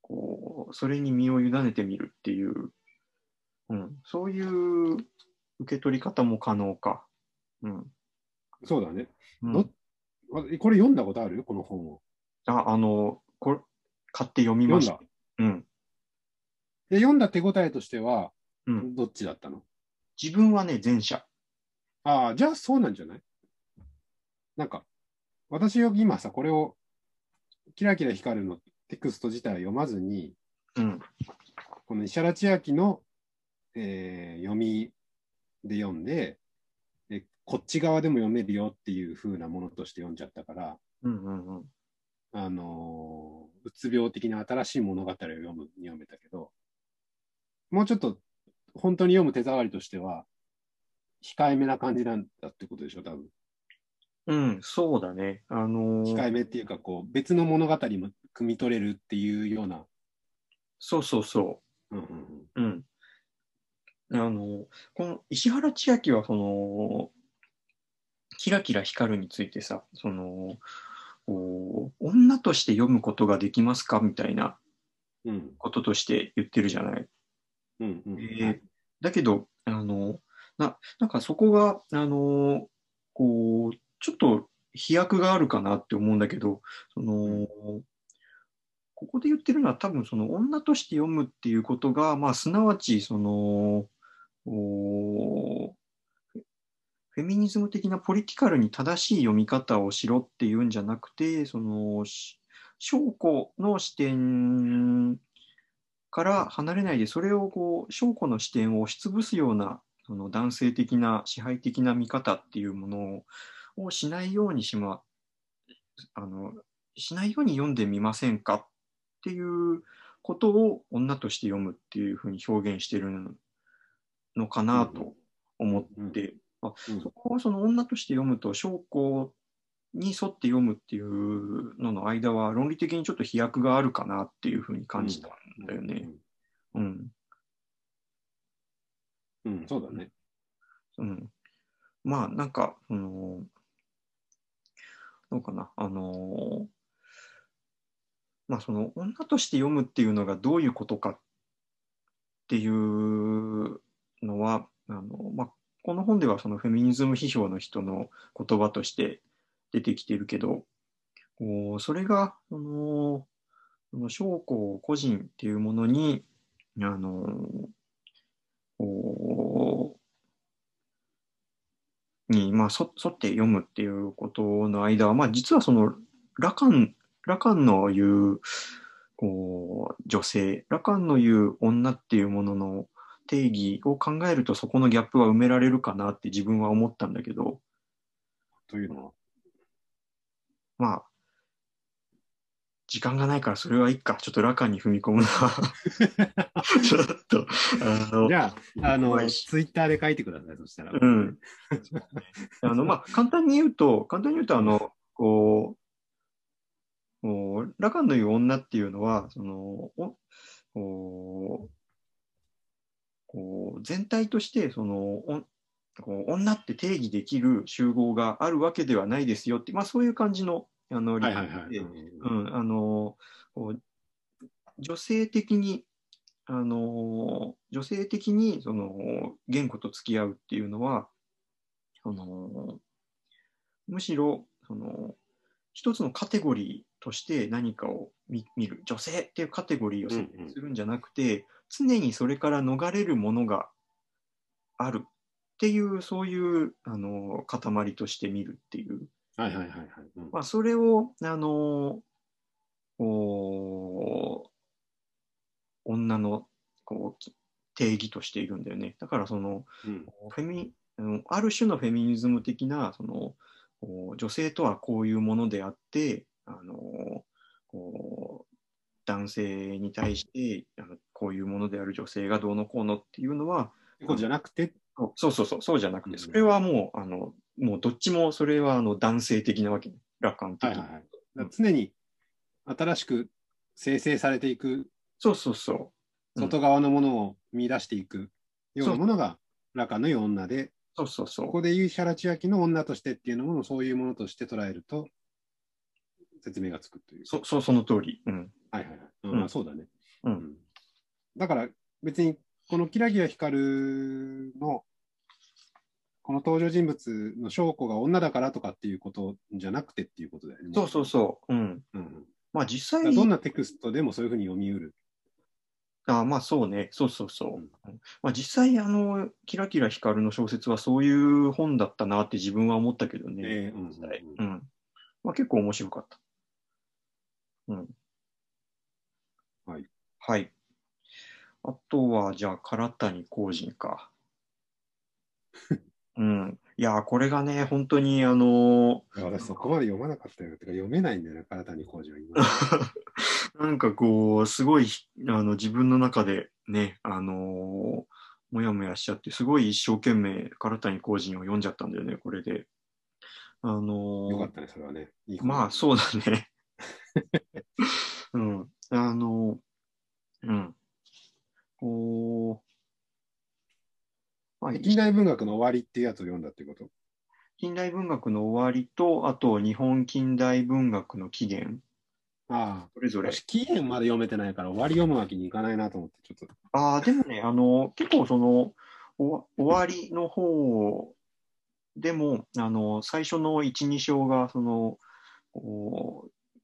[SPEAKER 1] こう、それに身を委ねてみるっていう、うん、そういう受け取り方も可能か。うん。
[SPEAKER 2] そうだね。
[SPEAKER 1] うん
[SPEAKER 2] これ読んだことある？この本を。
[SPEAKER 1] あ、あの、これ、買って読みました。
[SPEAKER 2] 読んだ。
[SPEAKER 1] うん。
[SPEAKER 2] で、読んだ手応えとしては、
[SPEAKER 1] うん。
[SPEAKER 2] どっちだったの？
[SPEAKER 1] 自分はね、前者。
[SPEAKER 2] ああ、じゃあそうなんじゃない？なんか、私は今さ、これを、キラキラ光るのテクスト自体を読まずに、
[SPEAKER 1] うん。
[SPEAKER 2] この石原千秋の、えー読みで読んでで、こっち側でも読めるよっていう風なものとして読んじゃったから、
[SPEAKER 1] うんうんうん。
[SPEAKER 2] あのーうつ病的な新しい物語を読むに読めたけど、もうちょっと本当に読む手触りとしては、控えめな感じなんだってことでしょ、多分。
[SPEAKER 1] うん、そうだね。あのー
[SPEAKER 2] 控えめっていうか、こう、別の物語も汲み取れるっていうような。
[SPEAKER 1] そうそうそう。
[SPEAKER 2] うんうん
[SPEAKER 1] うん。あの、この石原千秋は、その、キラキラ光るについてさ、その、こう女として読むことができますかみたいな
[SPEAKER 2] うん。うん
[SPEAKER 1] こととして言ってるじゃない。
[SPEAKER 2] うんうん
[SPEAKER 1] えーだけど、あの、な、なんかそこが、あの、こう、ちょっと飛躍があるかなって思うんだけど、その、ここで言ってるのは多分その女として読むっていうことが、まあ、すなわち、その、おフェミニズム的なポリティカルに正しい読み方をしろっていうんじゃなくて、その、し証拠の視点から離れないで、それをこう、証拠の視点を押しつぶすような、その男性的な支配的な見方っていうものをしないようにしま、あの、しないように読んでみませんかっていうことを女として読むっていうふうに表現してるのかなと思って、あ
[SPEAKER 2] うん
[SPEAKER 1] そこをその女として読むと証拠に沿って読むっていうのの間は論理的にちょっと飛躍があるかなっていうふうに感じたんだよね。うん。
[SPEAKER 2] うん。うん、そうだね。
[SPEAKER 1] うん。まあなんか、その、どうかな、あの、まあその女として読むっていうのがどういうことかっていうのは、あの、まあこの本ではそのフェミニズム批評の人の言葉として出てきてるけど、こうそれが、その、その将校個人っていうものに、あの、こうに、まあ、そ沿って読むっていうことの間は、まあ、実はその、ラカン、ラカンの言う、こう、女性、ラカンの言う女っていうものの定義を考えると、そこのギャップは埋められるかなって自分は思ったんだけど、
[SPEAKER 2] というの？は。
[SPEAKER 1] まあ、時間がないからそれはいいか。ちょっとラカンに踏み込むな。ちょっと、あの
[SPEAKER 2] じ、ゃあ、あの、ツイッターで書いてください、そしたら。
[SPEAKER 1] うん。あの、まあ、簡単に言うと、簡単に言うと、あの、こう、こうラカンの言う女っていうのは、その、おこう、こう全体として、その、おこう女って定義できる集合があるわけではないですよって、まあ、そういう感じの、あの、うん、あの、女性的に、あの、女性的に、その、言語と付き合うっていうのは、その、むしろ、その、一つのカテゴリーとして何かを見見る、女性っていうカテゴリーを設定するんじゃなくて、常にそれから逃れるものがあるっていう、そういう、あの、塊として見るっていう、
[SPEAKER 2] はいはいはいはい。うん
[SPEAKER 1] まあ、それを、あの、こう、女のこうき定義としているんだよね。だから、その、
[SPEAKER 2] うん
[SPEAKER 1] フェミある種のフェミニズム的な、その、女性とはこういうものであって、あの、こう、男性に対してあのこういうものである女性がどうのこうのっていうのは、
[SPEAKER 2] ってことじゃなくて、
[SPEAKER 1] そうそうそう、そうじゃなくて、
[SPEAKER 2] うん
[SPEAKER 1] それはもう、あの、もうどっちもそれはあの男性的なわけね。楽観的に。
[SPEAKER 2] はいはい常に新しく生成されていく
[SPEAKER 1] そうそうそう。うん
[SPEAKER 2] 外側のものを見出していくようなものがラカのいう女で、
[SPEAKER 1] そうそうそう。
[SPEAKER 2] ここで言う石原千秋の女としてっていうのもそういうものとして捉えると説明がつくという。
[SPEAKER 1] そそう、その通り。うん。
[SPEAKER 2] はいはいはい。うん
[SPEAKER 1] うん
[SPEAKER 2] まあそうだね。
[SPEAKER 1] うん
[SPEAKER 2] うんだから別にこのキラキラ光るのこの登場人物の証拠が女だからとかっていうことじゃなくてっていうことだよね。
[SPEAKER 1] そうそうそう。うん。
[SPEAKER 2] うんうん
[SPEAKER 1] まあ実際
[SPEAKER 2] どんなテクストでもそういうふうに読みうる。
[SPEAKER 1] あまあそうね。そうそうそう。
[SPEAKER 2] うん
[SPEAKER 1] まあ実際、あの、キラキラ光るの小説はそういう本だったなって自分は思ったけどね。
[SPEAKER 2] ええうんう
[SPEAKER 1] うんん。まあ結構面白かった。うん。
[SPEAKER 2] はい。
[SPEAKER 1] はい。あとは、じゃあ、唐谷公人か。うん。いやー、これがね、本当に、あの
[SPEAKER 2] いや私そこまで読まなかったよ。てか読めないんだよね、唐谷浩二は今。
[SPEAKER 1] なんかこう、すごい、あの、自分の中でね、あのーもやもやしちゃって、すごい一生懸命、唐谷公人を読んじゃったんだよね、これで。あのー
[SPEAKER 2] よかったね、それはね。いい本
[SPEAKER 1] まあ、そうだね。うん。あの、うん。こう、まあ、
[SPEAKER 2] 近代文学の終わりっていうやつを読んだってこと？
[SPEAKER 1] 近代文学の終わりと、あと日本近代文学の起源、
[SPEAKER 2] ああ。
[SPEAKER 1] それぞれ。
[SPEAKER 2] 私、期限まで読めてないから終わり読むわけにいかないなと思って、ちょっと。
[SPEAKER 1] ああ、でもね、あの、結構その、お終わりの方でも、あの、最初の1、2章が、その、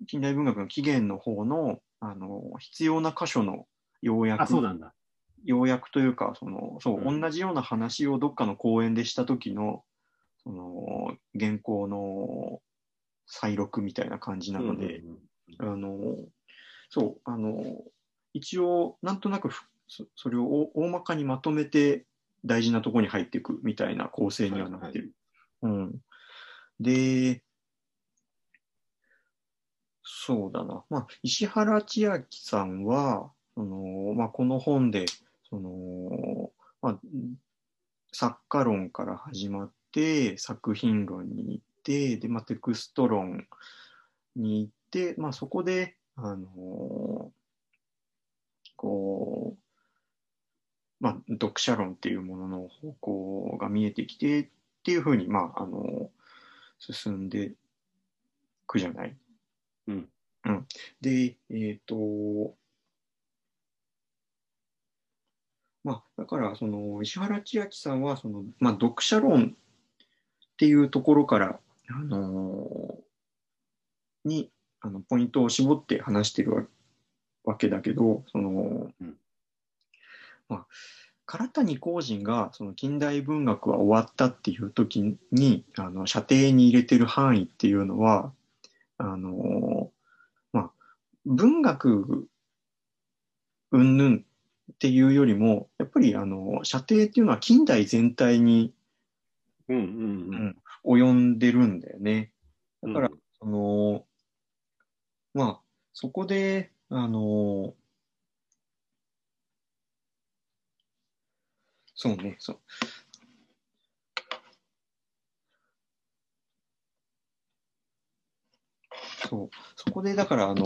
[SPEAKER 1] 近代文学の起源の方の、あの、必要な箇所の要約
[SPEAKER 2] あ、そうなんだ。
[SPEAKER 1] 要約というか、その、そう、
[SPEAKER 2] うん
[SPEAKER 1] 同じような話をどっかの講演でした時の、その、原稿の再録みたいな感じなので、
[SPEAKER 2] うんうんうん
[SPEAKER 1] あの、そう、あの、一応、なんとなくふそそれを大大まかにまとめて大事なところに入っていくみたいな構成にはなってる。うん。で、そうだな。まあ、石原千秋さんは、そのまあ、この本で、その、まあ、作家論から始まって、作品論に行って、で、まあ、テクスト論に行って、まあ、そこで、あのこう、まあ、読者論っていうものの方向が見えてきてっていうふうに、まあ、あの進んでいくじゃない？
[SPEAKER 2] うん。
[SPEAKER 1] うん。で、えっ、と、まあ、だから、その、石原千秋さんは、その、まあ、読者論っていうところから、あのに、あの、ポイントを絞って話してるわわけだけど、その、
[SPEAKER 2] うん。
[SPEAKER 1] まあ、唐谷公人が、その、近代文学は終わったっていう時に、あの、射程に入れてる範囲っていうのは、あのまあ、文学云々っていうよりも、やっぱりあの射程っていうのは近代全体に
[SPEAKER 2] うんうんうん。
[SPEAKER 1] 及んでるんだよね。だから、
[SPEAKER 2] うん
[SPEAKER 1] その、まあ、そこで、あの、そうね、そう。そう、そこでだから、あの、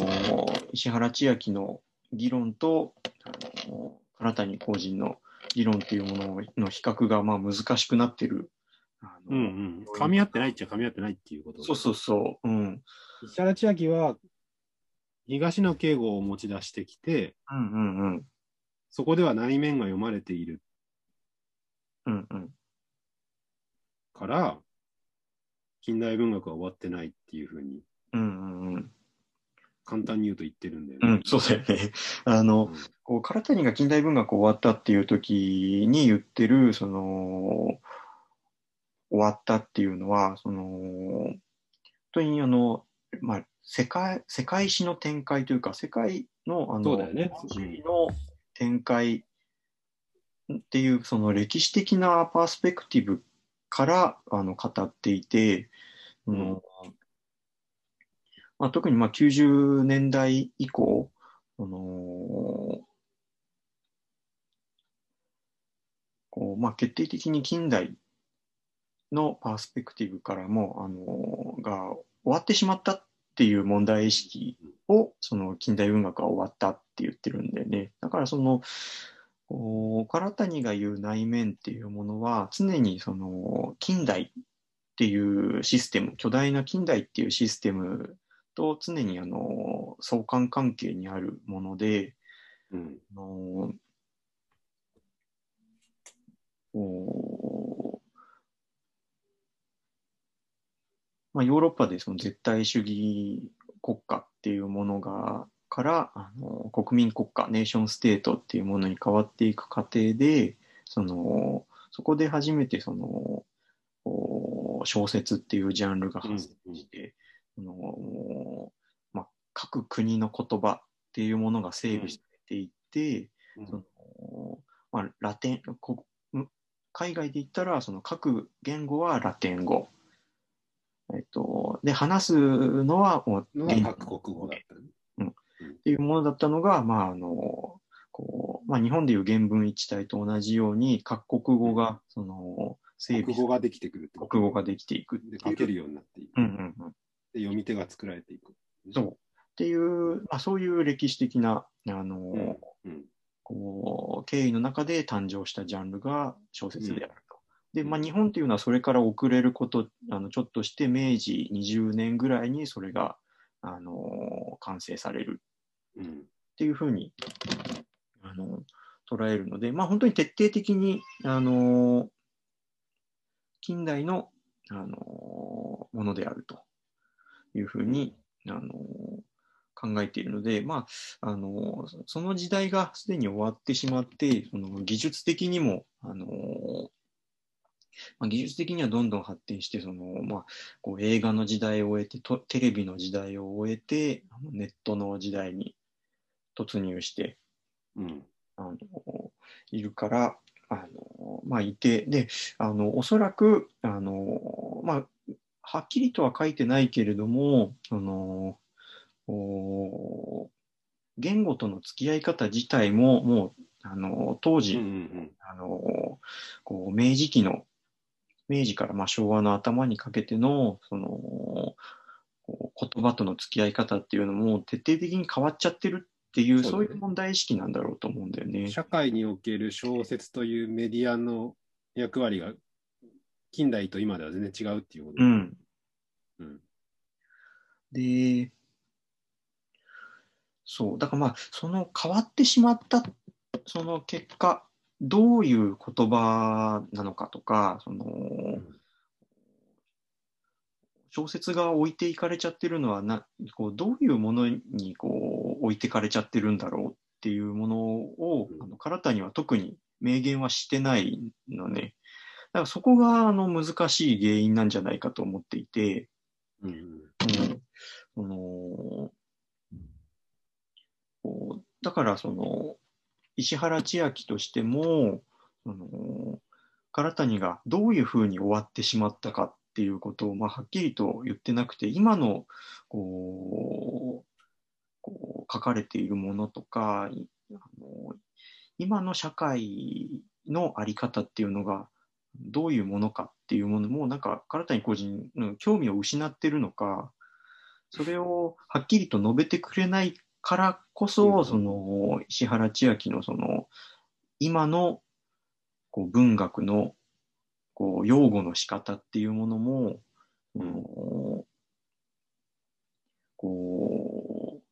[SPEAKER 1] 石原千秋の議論と、あの、唐谷公人の議論っていうものの比較が、まあ難しくなってる。
[SPEAKER 2] うんうん。噛み合ってないっちゃ噛み合ってないっていうこと。
[SPEAKER 1] そうそうそう、うん。
[SPEAKER 2] 石原千秋は、東野敬吾を持ち出してきて、
[SPEAKER 1] うんうんうん。
[SPEAKER 2] そこでは内面が読まれている
[SPEAKER 1] うんうん。
[SPEAKER 2] から、近代文学は終わってないっていうふうに、
[SPEAKER 1] うんうんうん。
[SPEAKER 2] 簡単に言うと言ってるんだよね
[SPEAKER 1] うん。、そうだよね。あの、こう、唐谷が近代文学終わったっていう時に言ってる、その、終わったっていうのは、その、本当にあの、まあ、世界、世界史の展開というか、世界の、あの、
[SPEAKER 2] ね
[SPEAKER 1] の展開っていう、その歴史的なパースペクティブから、あの、語っていて、そのまあ、特にまあ90年代以降、そのこうまあ、決定的に近代のパースペクティブからも、あのが終わってしまったっていう問題意識をその近代文学は終わったって言ってるんだよね。だからそのこう唐谷が言う内面っていうものは常にその近代っていうシステム巨大な近代っていうシステムと常にあの相関関係にあるもので、
[SPEAKER 2] うん。
[SPEAKER 1] あのこうまあ、ヨーロッパでその絶対主義国家っていうものがからあの国民国家ネーションステートっていうものに変わっていく過程でそのそこで初めてその小説っていうジャンルが発生して、そのまあ、各国の言葉っていうものが整備されていって、そのまあ、ラテンこ海外で言ったらその各言語はラテン語、えっと、で話すのはもう
[SPEAKER 2] 各国語だったね。
[SPEAKER 1] っていうものだったのが、まああのこうまあ、日本でいう原文一体と同じように各国語がその整備
[SPEAKER 2] 国語ができてくる
[SPEAKER 1] 国語ができていくっていう。
[SPEAKER 2] で書けるようになっていく。
[SPEAKER 1] うんうんうん、
[SPEAKER 2] で読み手が作られていく。
[SPEAKER 1] そう。っていう、まあ、そういう歴史的なあの、
[SPEAKER 2] うんうん。
[SPEAKER 1] こう経緯の中で誕生したジャンルが小説であると。で、まあ、日本っていうのはそれから遅れることあのちょっとして明治20年ぐらいにそれがあの完成される。
[SPEAKER 2] うん。
[SPEAKER 1] っていうふうにあの捉えるので、まあ、本当に徹底的にあの近代のあのものであるというふうにあの考えているので、まあ、あのその時代がすでに終わってしまってその技術的にもあの、まあ、技術的にはどんどん発展してその、まあ、こう映画の時代を終えてとテレビの時代を終えてネットの時代に突入して
[SPEAKER 2] うん。
[SPEAKER 1] あのいるからあの、まあ、いてであのおそらくあの、まあ、はっきりとは書いてないけれどもそのお言語との付き合い方自体ももうあの当時、
[SPEAKER 2] うんうん
[SPEAKER 1] あのこう明治期の明治からまあ昭和の頭にかけてのその言葉との付き合い方っていうのも徹底的に変わっちゃってるっていう
[SPEAKER 2] そうだね
[SPEAKER 1] そういう問題意識なんだろうと思うんだよね。
[SPEAKER 2] 社会における小説というメディアの役割が近代と今では全然違うっていうこと。
[SPEAKER 1] うん、
[SPEAKER 2] うん
[SPEAKER 1] でそうだからまあその変わってしまったその結果どういう言葉なのかとかその、小説が置いていかれちゃってるのはなこうどういうものにこう置いてかれちゃってるんだろうっていうものを、
[SPEAKER 2] うん
[SPEAKER 1] あの唐谷は特に明言はしてないのね。だからそこがあの難しい原因なんじゃないかと思っていて、
[SPEAKER 2] うんうん。
[SPEAKER 1] のこうだからその石原千秋としてもその唐谷がどういうふうに終わってしまったかっていうことを、まあ、はっきりと言ってなくて今のこうこう書かれているものとか、いあの今の社会のあり方っていうのがどういうものかっていうものも、なんか唐谷個人の興味を失ってるのか、それをはっきりと述べてくれないからこそ、
[SPEAKER 2] うん。
[SPEAKER 1] その石原千秋のその今のこう文学のこう用語の仕方っていうものも、
[SPEAKER 2] うん。
[SPEAKER 1] こう、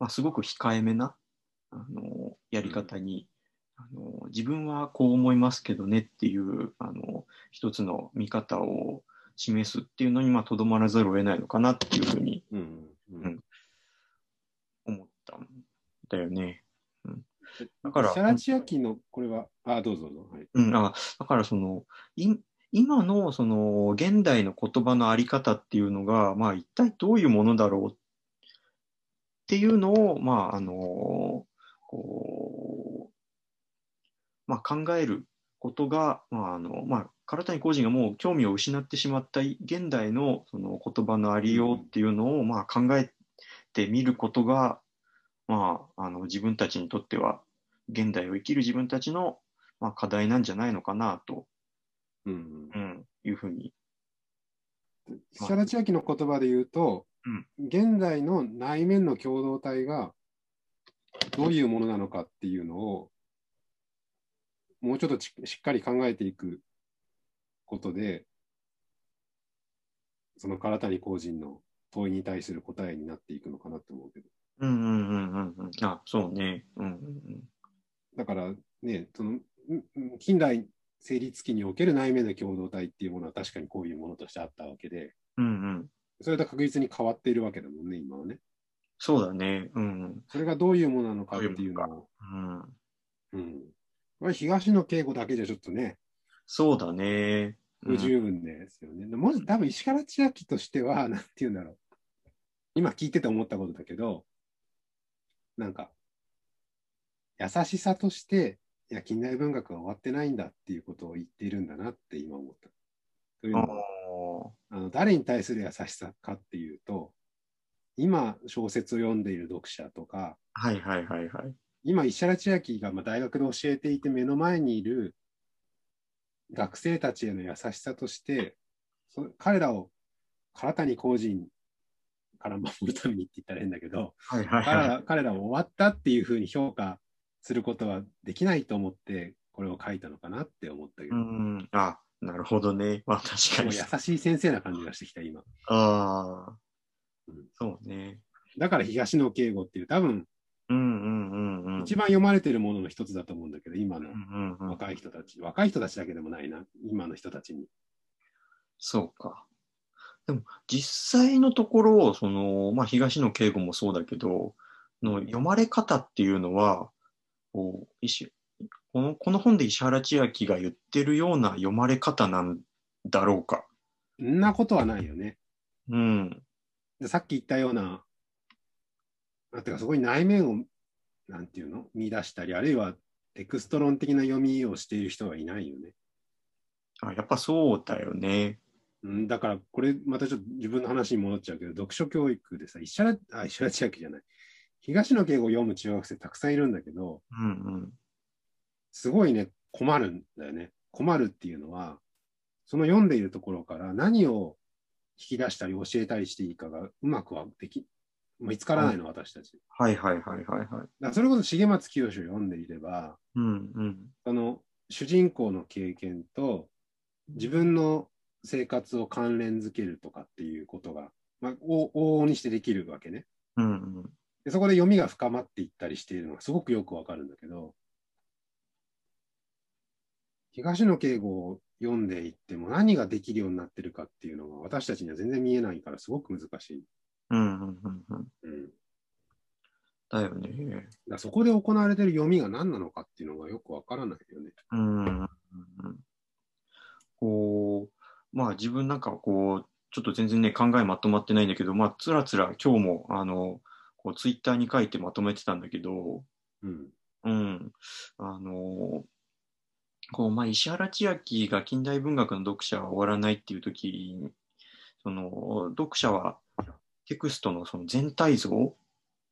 [SPEAKER 1] まあ、すごく控えめなあのやり方に、あの自分はこう思いますけどねっていうあの一つの見方を示すっていうのにまあとどまらざるを得ないのかなっていうふうに
[SPEAKER 2] うんうん
[SPEAKER 1] うん思ったんだよね。だから
[SPEAKER 2] シャラチアキの、これは、あ、どうぞどうぞ。はい。
[SPEAKER 1] うん、あだからそのい今のその現代の言葉のあり方っていうのが、まあ、一体どういうものだろうっていうのを、まああのこうまあ、考えることが、まああのまあ、唐谷浩人がもう興味を失ってしまった現代のその言葉のありようっていうのを、まあ、考えてみることが、まあ、あの自分たちにとっては現代を生きる自分たちの、まあ、課題なんじゃないのかなと、
[SPEAKER 2] うん
[SPEAKER 1] うん、いうふうに。
[SPEAKER 2] うん。シャラチアキの言葉で言うと、現代の内面の共同体がどういうものなのかっていうのを、もうちょっとちしっかり考えていくことで、その唐谷公人の問いに対する答えになっていくのかなって思うけど。
[SPEAKER 1] うんうんうんうんうん。あ、そうね。うんうんうん。
[SPEAKER 2] だからね、その近代成立期における内面の共同体っていうものは確かにこういうものとしてあったわけで、
[SPEAKER 1] うんうん。
[SPEAKER 2] それと確実に変わっているわけだもんね、今はね。
[SPEAKER 1] そうだね。うん
[SPEAKER 2] それがどういうものなのかっていうのを。
[SPEAKER 1] うん。
[SPEAKER 2] うん。これ東野敬吾だけじゃちょっとね、
[SPEAKER 1] そうだね。うん
[SPEAKER 2] 不十分ですよね。もし多分石原千秋としては、なんて言うんだろう。今聞いてて思ったことだけど、なんか、優しさとして、いや、近代文学は終わってないんだっていうことを言っているんだなって今思った。という
[SPEAKER 1] あ
[SPEAKER 2] のは、あの誰に対する優しさかっていうと、今小説を読んでいる読者とか、
[SPEAKER 1] あ。はいはいはいはい。
[SPEAKER 2] 今石原千秋がまあ大学で教えていて目の前にいる学生たちへの優しさとして、そ彼らを唐谷公人から守るためにって言ったら変だけど、
[SPEAKER 1] はいはい
[SPEAKER 2] 彼
[SPEAKER 1] はい。
[SPEAKER 2] ら彼らを終わったっていうふうに評価することはできないと思って、これを書いたのかなって思ったけど、
[SPEAKER 1] う
[SPEAKER 2] も
[SPEAKER 1] ん。あ、なるほどね。まあ確かに。
[SPEAKER 2] う優しい先生な感じがしてきた、今。
[SPEAKER 1] ああ
[SPEAKER 2] うん。
[SPEAKER 1] そうね。
[SPEAKER 2] だから東野敬吾っていう、多分
[SPEAKER 1] うんうんうんうん。
[SPEAKER 2] 一番読まれているものの一つだと思うんだけど、今の
[SPEAKER 1] うんうんうん。
[SPEAKER 2] 若い人たち、若い人たちだけでもないな、今の人たちに。
[SPEAKER 1] そうか。でも実際のところ、その、まあ東野敬吾もそうだけど、の読まれ方っていうのは、こう石このこの本で石原千秋が言ってるような読まれ方なんだろうか。
[SPEAKER 2] そんなことはないよね。
[SPEAKER 1] うん。
[SPEAKER 2] でさっき言ったような、なんていうか、そこに内面を、なんていうの、見出したり、あるいはテクスト論的な読みをしている人はいないよね。
[SPEAKER 1] あやっぱそうだよね。
[SPEAKER 2] うん、だから、これ、またちょっと自分の話に戻っちゃうけど、読書教育でさ、石原、あ、石原千秋じゃない。東野敬吾を読む中学生たくさんいるんだけど、
[SPEAKER 1] うんうん。
[SPEAKER 2] すごいね、困るんだよね。困るっていうのは、その読んでいるところから何を引き出したり教えたりしていいかがうまくはでき、見つからないの、私たち。
[SPEAKER 1] はいはいはいはいはい。
[SPEAKER 2] だからそれこそ重松清を読んでいれば、
[SPEAKER 1] うんうん。
[SPEAKER 2] その主人公の経験と自分の生活を関連づけるとかっていうことが、まあ、お往々にしてできるわけね
[SPEAKER 1] うんうん。
[SPEAKER 2] で。そこで読みが深まっていったりしているのがすごくよくわかるんだけど、東野敬吾を読んでいっても何ができるようになってるかっていうのが私たちには全然見えないからすごく難しい。
[SPEAKER 1] うんうんうんうん。
[SPEAKER 2] うん、
[SPEAKER 1] だよね。
[SPEAKER 2] だそこで行われている読みが何なのかっていうのがよくわからないよね。
[SPEAKER 1] うんうんうん。こう、まあ自分なんかこう、ちょっと全然ね、考えまとまってないんだけど、まあ、つらつら今日も、あの、こう、ツイッターに書いてまとめてたんだけど、
[SPEAKER 2] うん。
[SPEAKER 1] うん。あの、こう、まあ、石原千秋が近代文学の読者は終わらないっていう時に、その、読者はテクストのその全体像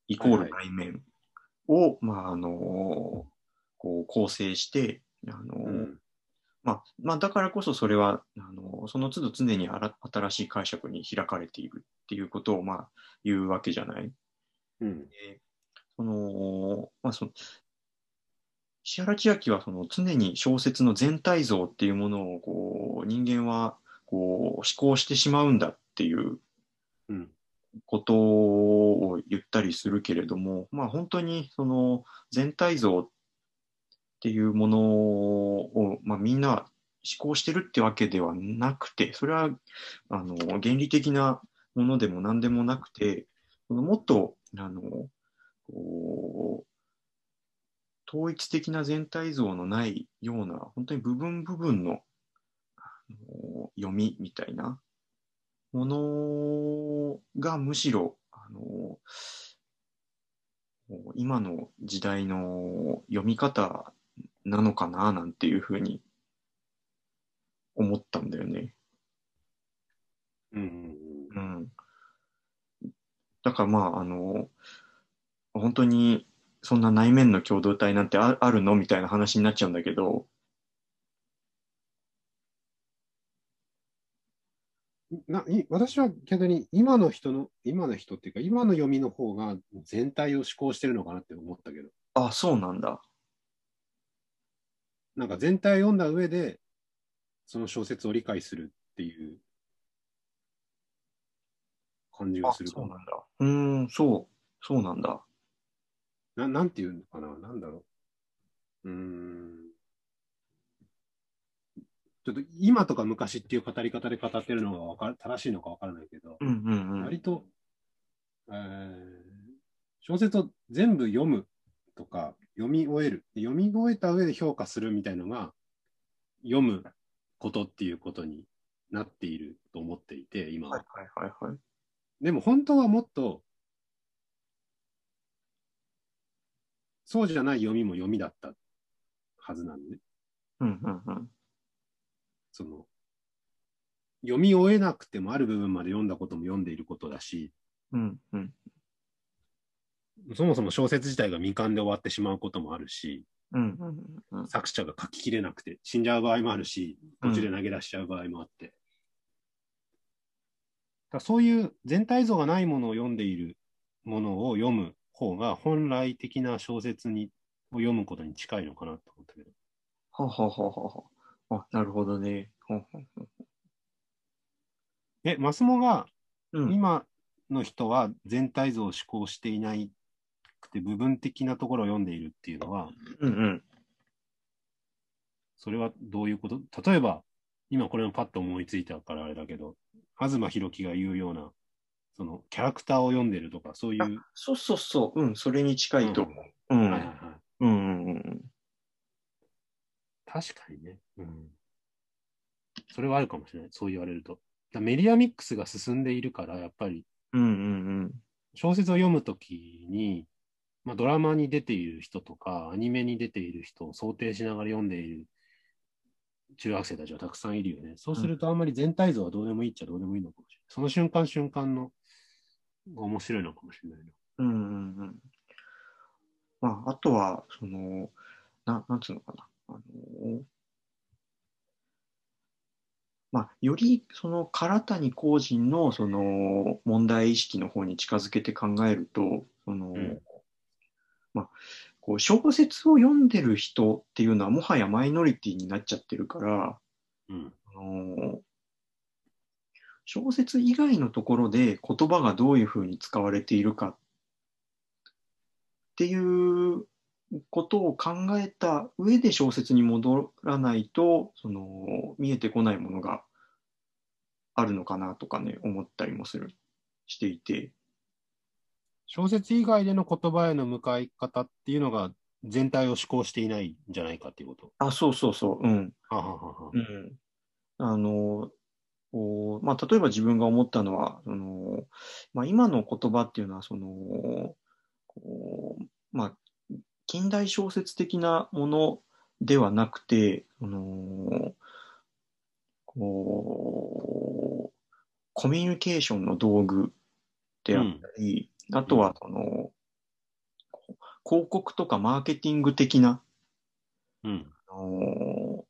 [SPEAKER 1] イコール内面を、まあ、あの、こう構成して、あの、
[SPEAKER 2] うん。
[SPEAKER 1] まあ、まあ、だからこそそれは、あの、その都度常にあら新しい解釈に開かれているっていうことを、まあ、言うわけじゃない。
[SPEAKER 2] うん。
[SPEAKER 1] でその、まあ、その、石原千秋はその常に小説の全体像っていうものをこう人間はこう思考してしまうんだっていう
[SPEAKER 2] うん
[SPEAKER 1] ことを言ったりするけれども、まあ本当にその全体像っていうものを、まあ、みんな思考してるってわけではなくて、それはあの原理的なものでも何でもなくて、もっとあのこう統一的な全体像のないような、本当に部分部分の読みみたいなものがむしろ、あの今の時代の読み方なのかななんていうふうに思ったんだよね。
[SPEAKER 2] うん
[SPEAKER 1] うん。だからまあ、あの、本当にそんな内面の共同体なんてああるの？みたいな話になっちゃうんだけど、
[SPEAKER 2] ない私は逆に今の人の、今の人っていうか、今の読みの方が全体を思考してるのかなって思ったけど、
[SPEAKER 1] あ、そうなんだ。
[SPEAKER 2] なんか全体を読んだ上で、その小説を理解するっていう感じが
[SPEAKER 1] あ、
[SPEAKER 2] するかな。
[SPEAKER 1] そうなんだ。うーん、そう、そうなんだ。
[SPEAKER 2] ななんていうのかな、なんだろう。うーん。ちょっと今とか昔っていう語り方で語ってるのがわかる正しいのかわからないけど、
[SPEAKER 1] うんうんうん。
[SPEAKER 2] 割と、えー小説を全部読むとか、読み終える。読み終えた上で評価するみたいのが、読むことっていうことになっていると思っていて、今は。
[SPEAKER 1] はいはいはいはい。
[SPEAKER 2] でも本当はもっと、そうじゃない読みも読みだったはずなんで、ね、
[SPEAKER 1] うんうんうん。
[SPEAKER 2] その、読み終えなくてもある部分まで読んだことも読んでいることだし、
[SPEAKER 1] うんうん
[SPEAKER 2] そもそも小説自体が未完で終わってしまうこともあるし、
[SPEAKER 1] うんうんうん。
[SPEAKER 2] 作者が書ききれなくて死んじゃう場合もあるし、途中で投げ出しちゃう場合もあって。だからそういう全体像がないものを読んでいるものを読む方が本来的な小説にを読むことに近いのかなと思ったけど。
[SPEAKER 1] ははははは。あ、なるほどね。ほんほんほん
[SPEAKER 2] え、マスモが
[SPEAKER 1] うん。
[SPEAKER 2] 今の人は全体像を思考していないくて部分的なところを読んでいるっていうのは、
[SPEAKER 1] うんうん。
[SPEAKER 2] それはどういうこと？例えば、今これもパッと思いついたからあれだけど、東博樹が言うような、そのキャラクターを読んでるとか、そういう。
[SPEAKER 1] そうそうそう。うん、それに近いと思う。うん。
[SPEAKER 2] はいはいはい。
[SPEAKER 1] うんうんうん。
[SPEAKER 2] 確かにね。うん。それはあるかもしれない。そう言われると。だメディアミックスが進んでいるから、やっぱり
[SPEAKER 1] うんうん
[SPEAKER 2] 小説を読むときに、まあ、ドラマに出ている人とか、アニメに出ている人を想定しながら読んでいる中学生たちはたくさんいるよね。そうすると、あんまり全体像はどうでもいいっちゃどうでもいいのかもしれない。その瞬間瞬間のが面白いのかもしれないな。
[SPEAKER 1] うん。うんうんうん。まあ、あとは、その、ななんつうのかな。あのまあ、よりその唐谷公人のその問題意識の方に近づけて考えると、その
[SPEAKER 2] うん
[SPEAKER 1] まあ、こう小説を読んでる人っていうのはもはやマイノリティになっちゃってるから、
[SPEAKER 2] うん。
[SPEAKER 1] あの小説以外のところで言葉がどういうふうに使われているかっていうことを考えた上で小説に戻らないとその見えてこないものがあるのかなとかね思ったりもするしていて。
[SPEAKER 2] 小説以外での言葉への向かい方っていうのが全体を思考していないんじゃないかっていうこと？
[SPEAKER 1] あそうそうそう。うん。
[SPEAKER 2] はははは。
[SPEAKER 1] うん、あのこうまあ、例えば自分が思ったのはその、まあ、今の言葉っていうのはそのこう、まあ、近代小説的なものではなくてそのこうコミュニケーションの道具であったり、あとはその広告とかマーケティング的な、
[SPEAKER 2] うん。
[SPEAKER 1] あの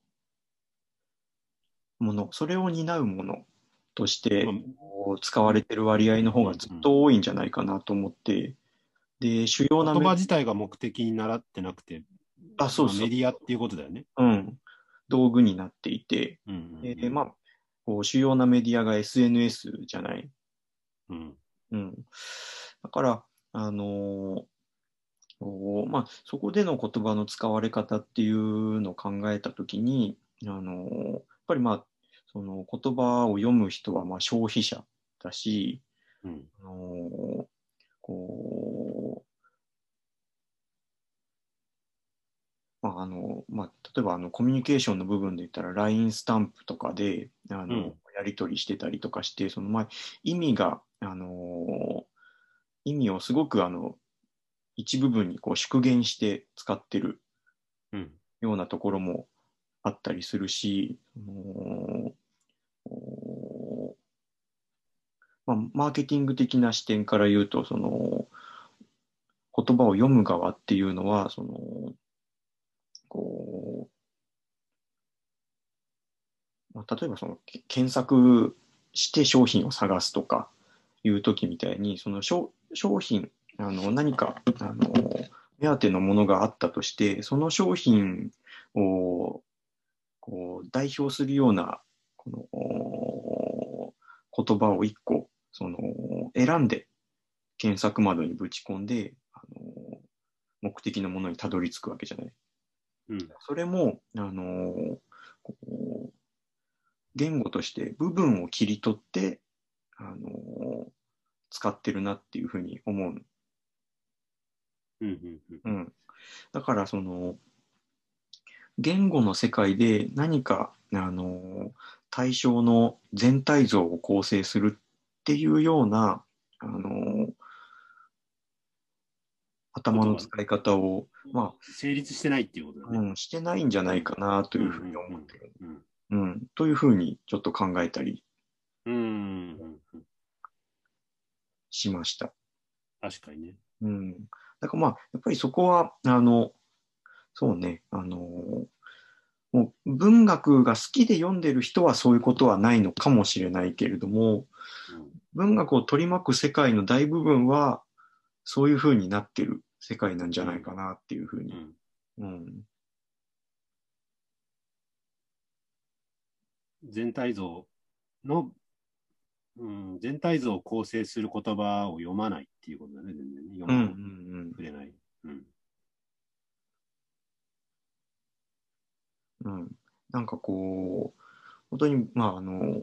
[SPEAKER 1] もの、それを担うものとして、使われてる割合の方がずっと多いんじゃないかなと思って、で、主要なメ
[SPEAKER 2] 言葉自体が目的に習ってなくて、
[SPEAKER 1] あ、そうそう
[SPEAKER 2] メディアっていうことだよね。
[SPEAKER 1] うん、道具になっていて、
[SPEAKER 2] うんうん
[SPEAKER 1] で
[SPEAKER 2] うん。
[SPEAKER 1] まあ、こう主要なメディアが SNS じゃない？
[SPEAKER 2] うん。
[SPEAKER 1] うん。だから、あのーまあ、そこでの言葉の使われ方っていうのを考えたときに、あのーやっぱりまあ、その言葉を読む人はまあ消費者だし、
[SPEAKER 2] うん。
[SPEAKER 1] あのーこう、まああのまあ、例えばあのコミュニケーションの部分で言ったら LINE スタンプとかであの、
[SPEAKER 2] うん
[SPEAKER 1] やり取りしてたりとかしてその、まあ、意味が、あのー意味をすごくあの一部分にこう縮減して使ってる
[SPEAKER 2] うん。
[SPEAKER 1] ようなところもあったりするし、あのおまあ、マーケティング的な視点から言うと、その言葉を読む側っていうのは、そのこうまあ、例えばその検索して商品を探すとかいう時みたいに、その商商品、あの何かあの目当てのものがあったとして、その商品をこう代表するようなこのお言葉を一個その選んで検索窓にぶち込んであの目的のものにたどり着くわけじゃない。
[SPEAKER 2] うん。
[SPEAKER 1] それもあのこう言語として部分を切り取ってあの使ってるなっていうふうに思う
[SPEAKER 2] うん。うん。
[SPEAKER 1] うん、だからその言語の世界で何かあの対象の全体像を構成するっていうようなあの頭の使い方を、ま
[SPEAKER 2] 成立してないっていうことだ
[SPEAKER 1] あ、
[SPEAKER 2] ね。
[SPEAKER 1] うん、してないんじゃないかなというふうに思ってる、
[SPEAKER 2] うん。
[SPEAKER 1] うん、というふうにちょっと考えたり
[SPEAKER 2] うん。うん。うん
[SPEAKER 1] しました。
[SPEAKER 2] 確かにね。
[SPEAKER 1] うん、だからまあやっぱりそこはあのそうねあのもう文学が好きで読んでる人はそういうことはないのかもしれないけれども文学を取り巻く世界の大部分はそういうふうになってる世界なんじゃないかなっていうふうに、
[SPEAKER 2] うん。
[SPEAKER 1] うん
[SPEAKER 2] 全体像の、うん、全体像を構成する言葉を読まないっていうことだね、全然ね。読
[SPEAKER 1] うんう
[SPEAKER 2] ま
[SPEAKER 1] ん。
[SPEAKER 2] 触れない。うん。
[SPEAKER 1] うんうん、なんかこう本当にまああの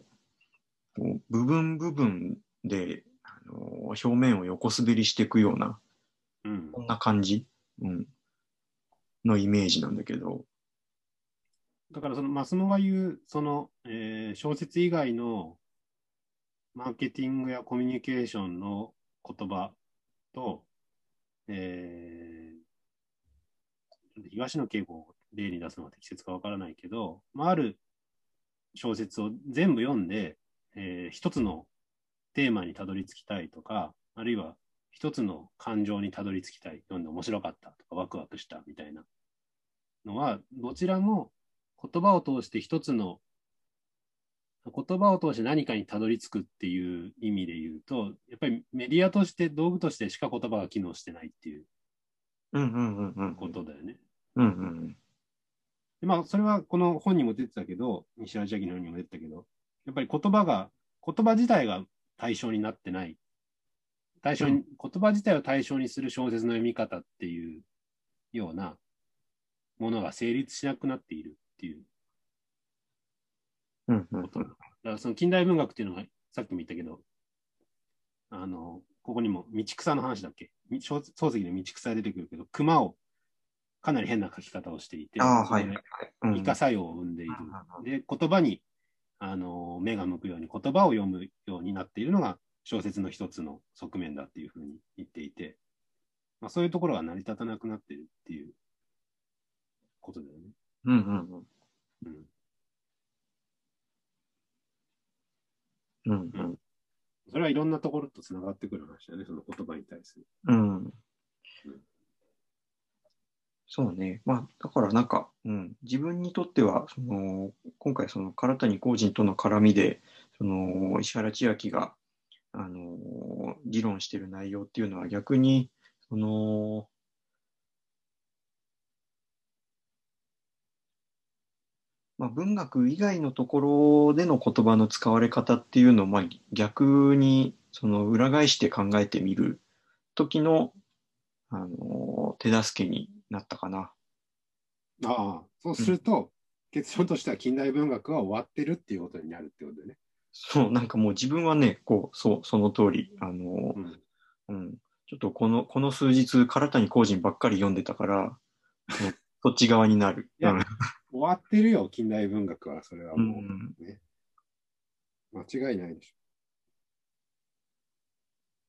[SPEAKER 1] 部分部分であの表面を横滑りしていくような
[SPEAKER 2] うん。
[SPEAKER 1] こんな感じ、うん、のイメージなんだけど、
[SPEAKER 2] だからその、マスモが言う、その、えー小説以外のマーケティングやコミュニケーションの言葉と、えー東野敬吾を例に出すのが適切かわからないけど、まあ、ある小説を全部読んで、えー一つのテーマにたどり着きたいとか、あるいは一つの感情にたどり着きたい、読んで面白かったとか、ワクワクしたみたいなのは、どちらも言葉を通して一つの、言葉を通して何かにたどり着くっていう意味で言うと、やっぱりメディアとして、道具としてしか言葉が機能してないっていう
[SPEAKER 1] うんうんうんうん。
[SPEAKER 2] ことだよね。
[SPEAKER 1] うんうん
[SPEAKER 2] でまあ、それはこの本にも出てたけど、西橋明の本にも出てたけど、やっぱり言葉が、言葉自体が対象になってない。対象に、
[SPEAKER 1] うん。
[SPEAKER 2] 言葉自体を対象にする小説の読み方っていうようなものが成立しなくなっているっていう。
[SPEAKER 1] うんうん
[SPEAKER 2] こと。だからその近代文学っていうのが、さっきも言ったけど、あの、ここにも道草の話だっけ？漱石で道草が出てくるけど、熊をかなり変な書き方をしていて、
[SPEAKER 1] はい
[SPEAKER 2] イカ作用を生んでいる。
[SPEAKER 1] うん。
[SPEAKER 2] で、言葉に、あの、目が向くように、言葉を読むようになっているのが小説の一つの側面だっていうふうに言っていて、まあ、そういうところが成り立たなくなっているっていうことだよね。
[SPEAKER 1] うんうんうん
[SPEAKER 2] うん。
[SPEAKER 1] うんうん
[SPEAKER 2] それはいろんなところとつながってくる話だね、その言葉に対する。
[SPEAKER 1] うんそうね。まあ、だからなんか、うん、自分にとっては、その、今回その唐谷公人との絡みで、その、石原千秋が、あの、議論してる内容っていうのは逆に、その、まあ、文学以外のところでの言葉の使われ方っていうのを、まあ、逆にその裏返して考えてみる時の、あの手助けになったかな。
[SPEAKER 2] ああ、そうすると、結論としては近代文学は終わってるっていうことになるってことでね。
[SPEAKER 1] そう、なんかもう自分はね、こう、そう、その通り、あの
[SPEAKER 2] うん。
[SPEAKER 1] うん、ちょっとこの、この数日、唐谷公人ばっかり読んでたから、そっち側になる。
[SPEAKER 2] いや
[SPEAKER 1] うん
[SPEAKER 2] 終わってるよ、近代文学は。それは
[SPEAKER 1] う
[SPEAKER 2] も
[SPEAKER 1] ん、
[SPEAKER 2] う、ね。間違いないでし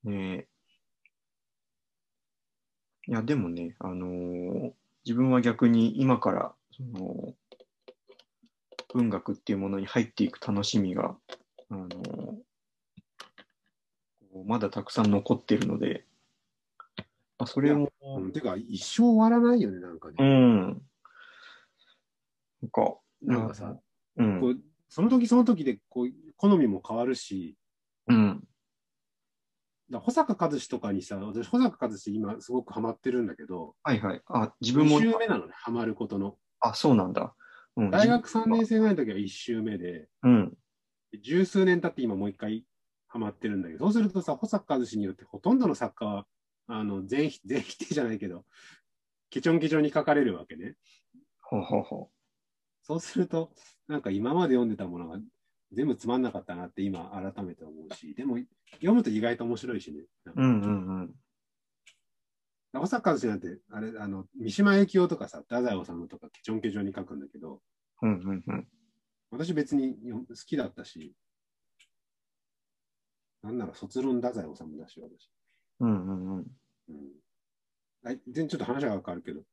[SPEAKER 1] ねえいや、でもね、あのー自分は逆に今から、その、文学っていうものに入っていく楽しみが、あのまだたくさん残ってるので、まあ、それも、
[SPEAKER 2] てか、一生終わらないよね、なんかね。
[SPEAKER 1] うん。なんか、
[SPEAKER 2] なんかさ、
[SPEAKER 1] うん。
[SPEAKER 2] こうその時その時でこう好みも変わるし、
[SPEAKER 1] うん。
[SPEAKER 2] だ保坂和志とかにさ、私、保坂和志今すごくハマってるんだけど、
[SPEAKER 1] はいはい。あ、自分
[SPEAKER 2] 2
[SPEAKER 1] も、
[SPEAKER 2] 周目なのね、ハマることの。
[SPEAKER 1] あ、そうなんだ。うん、
[SPEAKER 2] 大学3
[SPEAKER 1] 自分
[SPEAKER 2] 年生ぐらいの時は1周目で、
[SPEAKER 1] うん。
[SPEAKER 2] 十数年経って今もう一回ハマってるんだけど、そうするとさ、保坂和志によってほとんどの作家は、あの全否全否定じゃないけど、ケチョンケチョンに書かれるわけね。
[SPEAKER 1] ほうほうほ
[SPEAKER 2] そうすると、なんか今まで読んでたものが全部つまんなかったなって今改めて思うし、でも読むと意外と面白いしね。
[SPEAKER 1] うんうんうん。
[SPEAKER 2] 保坂和志なんて、あれ、あの、三島由紀夫とかさ、太宰治とかケチョンケチョンに書くんだけど、
[SPEAKER 1] うんうんうん。
[SPEAKER 2] 私別によ好きだったし、なんなら卒論太宰治だし、私。
[SPEAKER 1] うんうんうん。
[SPEAKER 2] うん。はい全然ちょっと話が変わるけど、好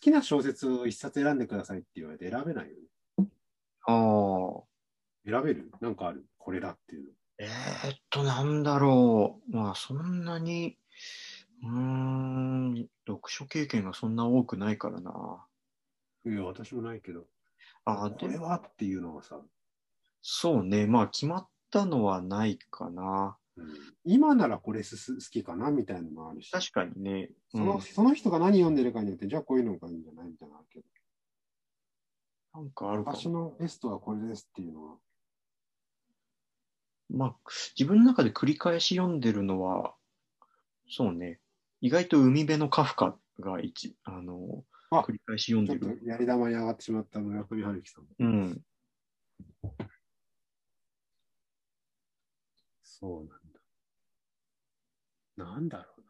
[SPEAKER 2] きな小説を一冊選んでくださいって言われて選べないよね。
[SPEAKER 1] ああ。
[SPEAKER 2] 選べる？なんかある？これだっていうの。
[SPEAKER 1] えー、っと、なんだろう。まあ、そんなに、うーん、読書経験がそんな多くないからな。
[SPEAKER 2] いや、私もないけど、
[SPEAKER 1] あ
[SPEAKER 2] これは？っていうのがさ、
[SPEAKER 1] そうね。まあ、決まったのはないかな。
[SPEAKER 2] うん今ならこれすす好きかなみたいなのもあるし、
[SPEAKER 1] 確かにね。うん
[SPEAKER 2] そのその人が何読んでるかによって、じゃあこういうのがいいんじゃないみたいなのあるけど、
[SPEAKER 1] なんかあるか
[SPEAKER 2] 私
[SPEAKER 1] も。
[SPEAKER 2] のベストはこれですっていうのは、
[SPEAKER 1] まあ、自分の中で繰り返し読んでるのは、そうね。意外と海辺のカフカが一、あの、
[SPEAKER 2] あ
[SPEAKER 1] 繰り返し読んでる。
[SPEAKER 2] とやり玉に上がってしまった村上春樹さん。
[SPEAKER 1] うん。
[SPEAKER 2] そうなんだ。なんだろう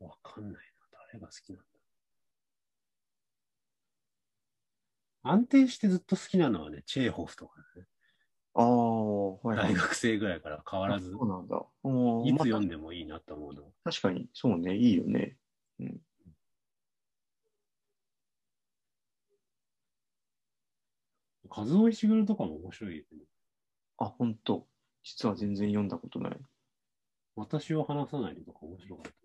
[SPEAKER 2] な。わかんないな。誰が好きなんだ。安定してずっと好きなのはね、チェーホフとかね。
[SPEAKER 1] ああ、はいはい。
[SPEAKER 2] 大学生ぐらいから変わらず
[SPEAKER 1] あ、そうなんだ。
[SPEAKER 2] いつ
[SPEAKER 1] まあ
[SPEAKER 2] 読んでもいいなと思うの。
[SPEAKER 1] 確かに、そうね、いいよね。
[SPEAKER 2] 和尾石黒とかも面白いよね。
[SPEAKER 1] あ、本当実は全然読んだことない。
[SPEAKER 2] 私を話さないのとか面白かった。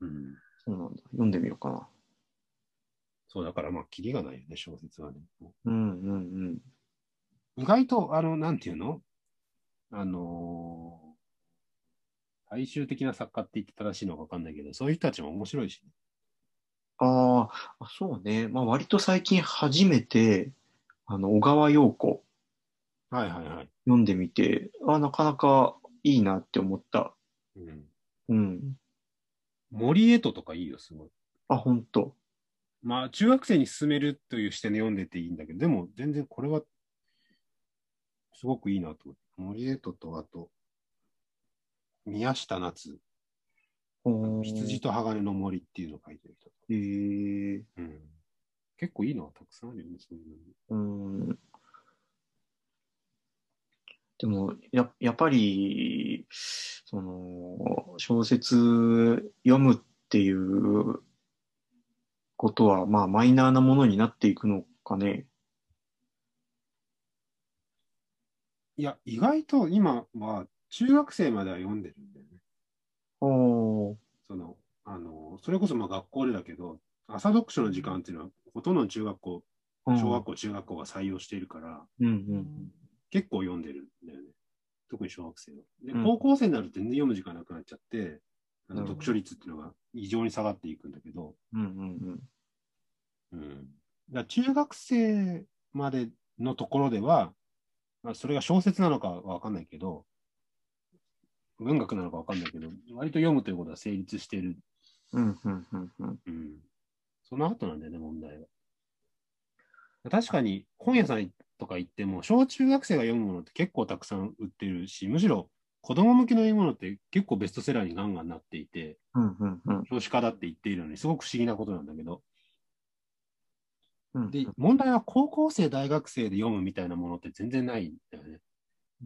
[SPEAKER 2] うん。
[SPEAKER 1] そうなんだ。読んでみようかな。
[SPEAKER 2] そう、だからまあ、キリがないよね、小説はね。
[SPEAKER 1] うんうん
[SPEAKER 2] 意外と、あの、なんていうの？あのー大衆的な作家って言って正しいのか分かんないけど、そういう人たちも面白いし、ね。
[SPEAKER 1] あーあ、そうね。まあ割と最近初めて、あの、小川陽子
[SPEAKER 2] はいはいはい。
[SPEAKER 1] 読んでみて、あ、なかなかいいなって思った。
[SPEAKER 2] うん、
[SPEAKER 1] うん。
[SPEAKER 2] 森江戸とかいいよ、すごい。
[SPEAKER 1] あ、本当
[SPEAKER 2] まあ、中学生に進めるという視点で読んでていいんだけど、でも全然これは、すごくいいなと思って。森江戸と、あと、宮下夏、羊と鋼の森っていうのを書いてる人。
[SPEAKER 1] えー、
[SPEAKER 2] うん、結構いいのはたくさんあるよね、そういうの。
[SPEAKER 1] うん。でも、や、やっぱり、その、小説読むっていうことは、まあ、マイナーなものになっていくのかね。
[SPEAKER 2] いや、意外と今は中学生までは読んでるんだよね。
[SPEAKER 1] おー。
[SPEAKER 2] その、あの、それこそまあ学校でだけど、朝読書の時間っていうのは、ほとんどの中学校、小学校、中学校が採用しているから、
[SPEAKER 1] うんうん
[SPEAKER 2] 結構読んでるんだよね。特に小学生は。で、
[SPEAKER 1] うん
[SPEAKER 2] 高校生になると全然読む時間なくなっちゃって、あの読書率っていうのが異常に下がっていくんだけど、
[SPEAKER 1] うん。うんうん
[SPEAKER 2] うん。だ中学生までのところでは、まあ、それが小説なのかはわかんないけど、文学なのかわかんないけど、割と読むということは成立している。
[SPEAKER 1] うん。うんうんうん
[SPEAKER 2] うん。その後なんだよね、問題は。確かに本屋さんとか行っても、小中学生が読むものって結構たくさん売ってるし、むしろ子供向けの読み物って結構ベストセラーにガンガンなっていて、
[SPEAKER 1] うんうんうん
[SPEAKER 2] 少子化だって言っているのに、すごく不思議なことなんだけど、
[SPEAKER 1] うん。
[SPEAKER 2] で、問題は高校生、大学生で読むみたいなものって全然ないんだよね。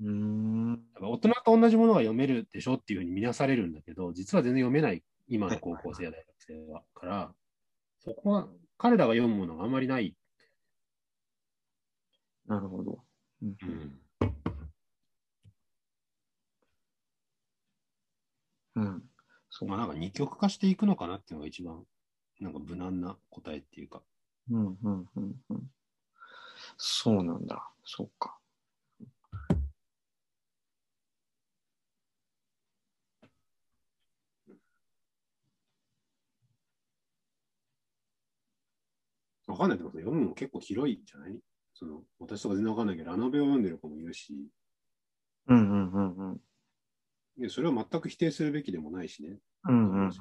[SPEAKER 1] うーん。
[SPEAKER 2] だから大人と同じものが読めるでしょっていうふうに見なされるんだけど、実は全然読めない、今の高校生や大学生は。から、そこは彼らが読むものがあんまりない。
[SPEAKER 1] なるほど。うんうん。そう
[SPEAKER 2] まあなんか二極化していくのかなっていうのが一番、なんか無難な答えっていうか。
[SPEAKER 1] うんうんうんうん。そうなんだ。そうか。
[SPEAKER 2] わかんないけど、読むの結構広いんじゃない？その、私とか全然わかんないけど、ラノベを読んでる子もいるし、
[SPEAKER 1] うんうんうんうん。
[SPEAKER 2] いやそれは全く否定するべきでもないしね。
[SPEAKER 1] うんうんうん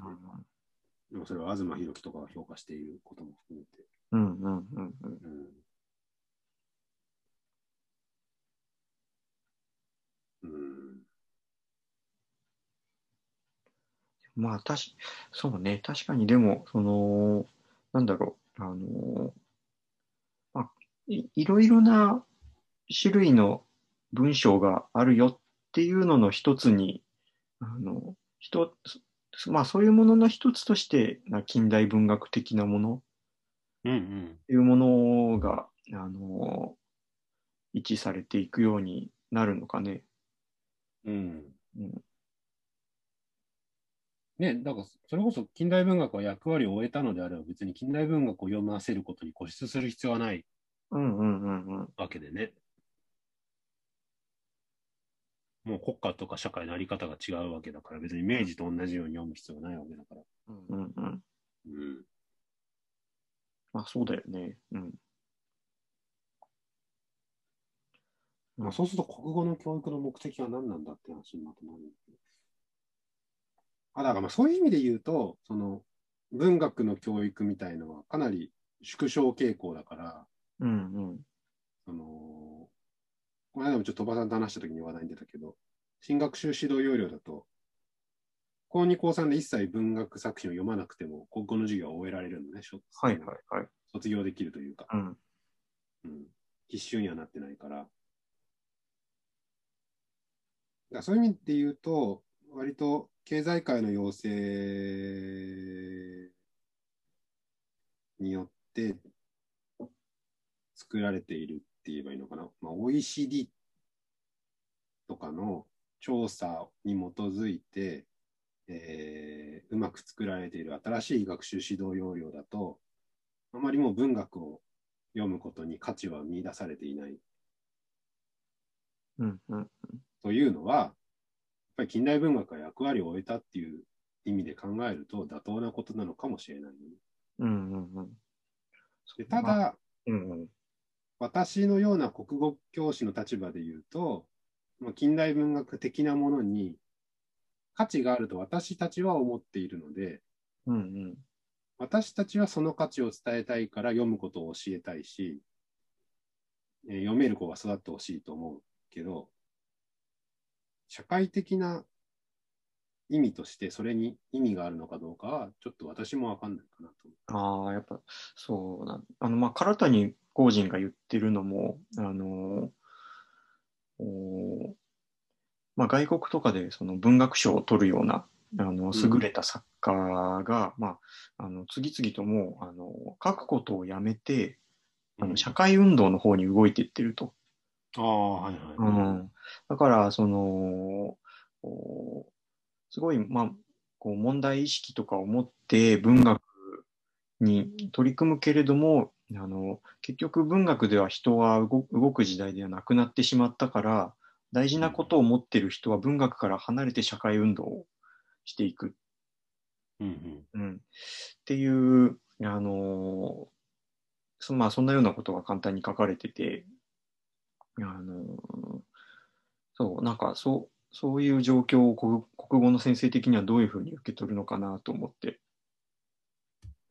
[SPEAKER 2] でもそれは東博樹とかが評価していることも含めて。
[SPEAKER 1] うんうんうんうん。
[SPEAKER 2] うん。うん。
[SPEAKER 1] まあ、たし、そうね。確かに、でも、その、なんだろう。あの、まあ、いいろいろな種類の文章があるよっていうのの一つに、あの、一つ、まあ、そういうものの一つとして、な近代文学的なもの
[SPEAKER 2] うんうん。
[SPEAKER 1] っていうものが、あの、位置されていくようになるのかね。
[SPEAKER 2] うん。
[SPEAKER 1] うん
[SPEAKER 2] ね、だからそれこそ近代文学は役割を終えたのであれば別に近代文学を読ませることに固執する必要はない
[SPEAKER 1] うんうんうんうん。
[SPEAKER 2] わけでね。もう国家とか社会のあり方が違うわけだから別に明治と同じように読む必要がないわけだから。
[SPEAKER 1] うんうんうん。
[SPEAKER 2] うん。
[SPEAKER 1] まあ、そうだよね。うん。
[SPEAKER 2] まあ、そうすると国語の教育の目的は何なんだって話になってなるんだけど。あ、だからまあそういう意味で言うと、その文学の教育みたいのはかなり縮小傾向だから、
[SPEAKER 1] うんうん。
[SPEAKER 2] その、この間もちょっと鳥羽さんと話した時に話題に出たけど、新学習指導要領だと、高2高3で一切文学作品を読まなくても、国語の授業は終えられるのね、
[SPEAKER 1] はいはいはい。
[SPEAKER 2] 卒業できるというか、
[SPEAKER 1] うん。
[SPEAKER 2] うん、必修にはなってないから。だそういう意味で言うと、割と経済界の要請によって作られている言えばいいのかな？まあ、OECD とかの調査に基づいて、えーうまく作られている新しい学習指導要領だと、あまりもう文学を読むことに価値は見出されていない
[SPEAKER 1] うんうん。
[SPEAKER 2] というのは、やっぱり近代文学が役割を終えたっていう意味で考えると妥当なことなのかもしれない、ね。
[SPEAKER 1] うんうんうん。
[SPEAKER 2] でただ、
[SPEAKER 1] うんうん。
[SPEAKER 2] 私のような国語教師の立場で言うと、まあ、近代文学的なものに価値があると私たちは思っているので、
[SPEAKER 1] うんうん。
[SPEAKER 2] 私たちはその価値を伝えたいから読むことを教えたいし、えー読める子が育ってほしいと思うけど、社会的な意味としてそれに意味があるのかどうかは、ちょっと私もわかんないかなと。
[SPEAKER 1] ああ、やっぱ、そうなんあの、まあ、唐谷公人が言ってるのも、あの、おまあ、外国とかでその文学賞を取るような、あの、優れた作家が、まあ、あの、次々ともう、あの、書くことをやめて、あの、社会運動の方に動いていってると。
[SPEAKER 2] ああ、はいはい。
[SPEAKER 1] うん。だから、その、すごい、まあ、こう問題意識とかを持って文学に取り組むけれども、あの、結局文学では人は動動く時代ではなくなってしまったから、大事なことを持ってる人は文学から離れて社会運動をしていく
[SPEAKER 2] うんうん。
[SPEAKER 1] うん、っていう、あのそまあ、そんなようなことが簡単に書かれてて、あのそう、なんかそう、そういう状況を国国語の先生的にはどういうふうに受け取るのかなと思って。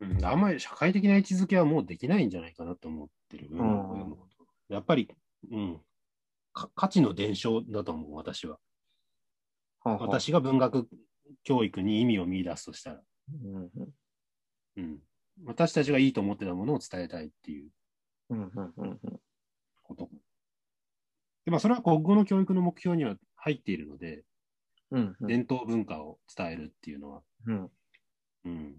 [SPEAKER 2] うん、あんまり社会的な位置づけはもうできないんじゃないかなと思ってる。文学を読むことやっぱり、うん、か価値の伝承だと思う、私は。
[SPEAKER 1] はあはあ。
[SPEAKER 2] 私が文学教育に意味を見出すとしたら、
[SPEAKER 1] うんうん。
[SPEAKER 2] うん、私たちがいいと思ってたものを伝えたいっていう。
[SPEAKER 1] うんうんうんうん。
[SPEAKER 2] こと。でまあ、それは国語の教育の目標には入っているので、
[SPEAKER 1] うんうん
[SPEAKER 2] 伝統文化を伝えるっていうのは、
[SPEAKER 1] うん
[SPEAKER 2] うん。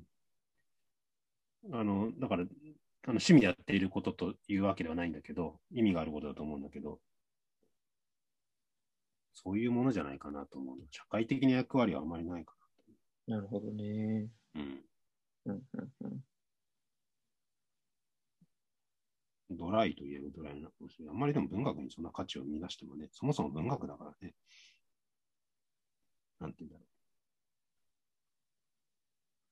[SPEAKER 2] あの、だから、あの趣味でやっていることというわけではないんだけど、意味があることだと思うんだけど、そういうものじゃないかなと思う。社会的な役割はあまりないか
[SPEAKER 1] なるほどね。
[SPEAKER 2] な。うん。
[SPEAKER 1] うんうんうん
[SPEAKER 2] ドライといえばドライなのかもしれない。あんまりでも文学にそんな価値を見出してもね、そもそも文学だからね。なんて言うんだろう。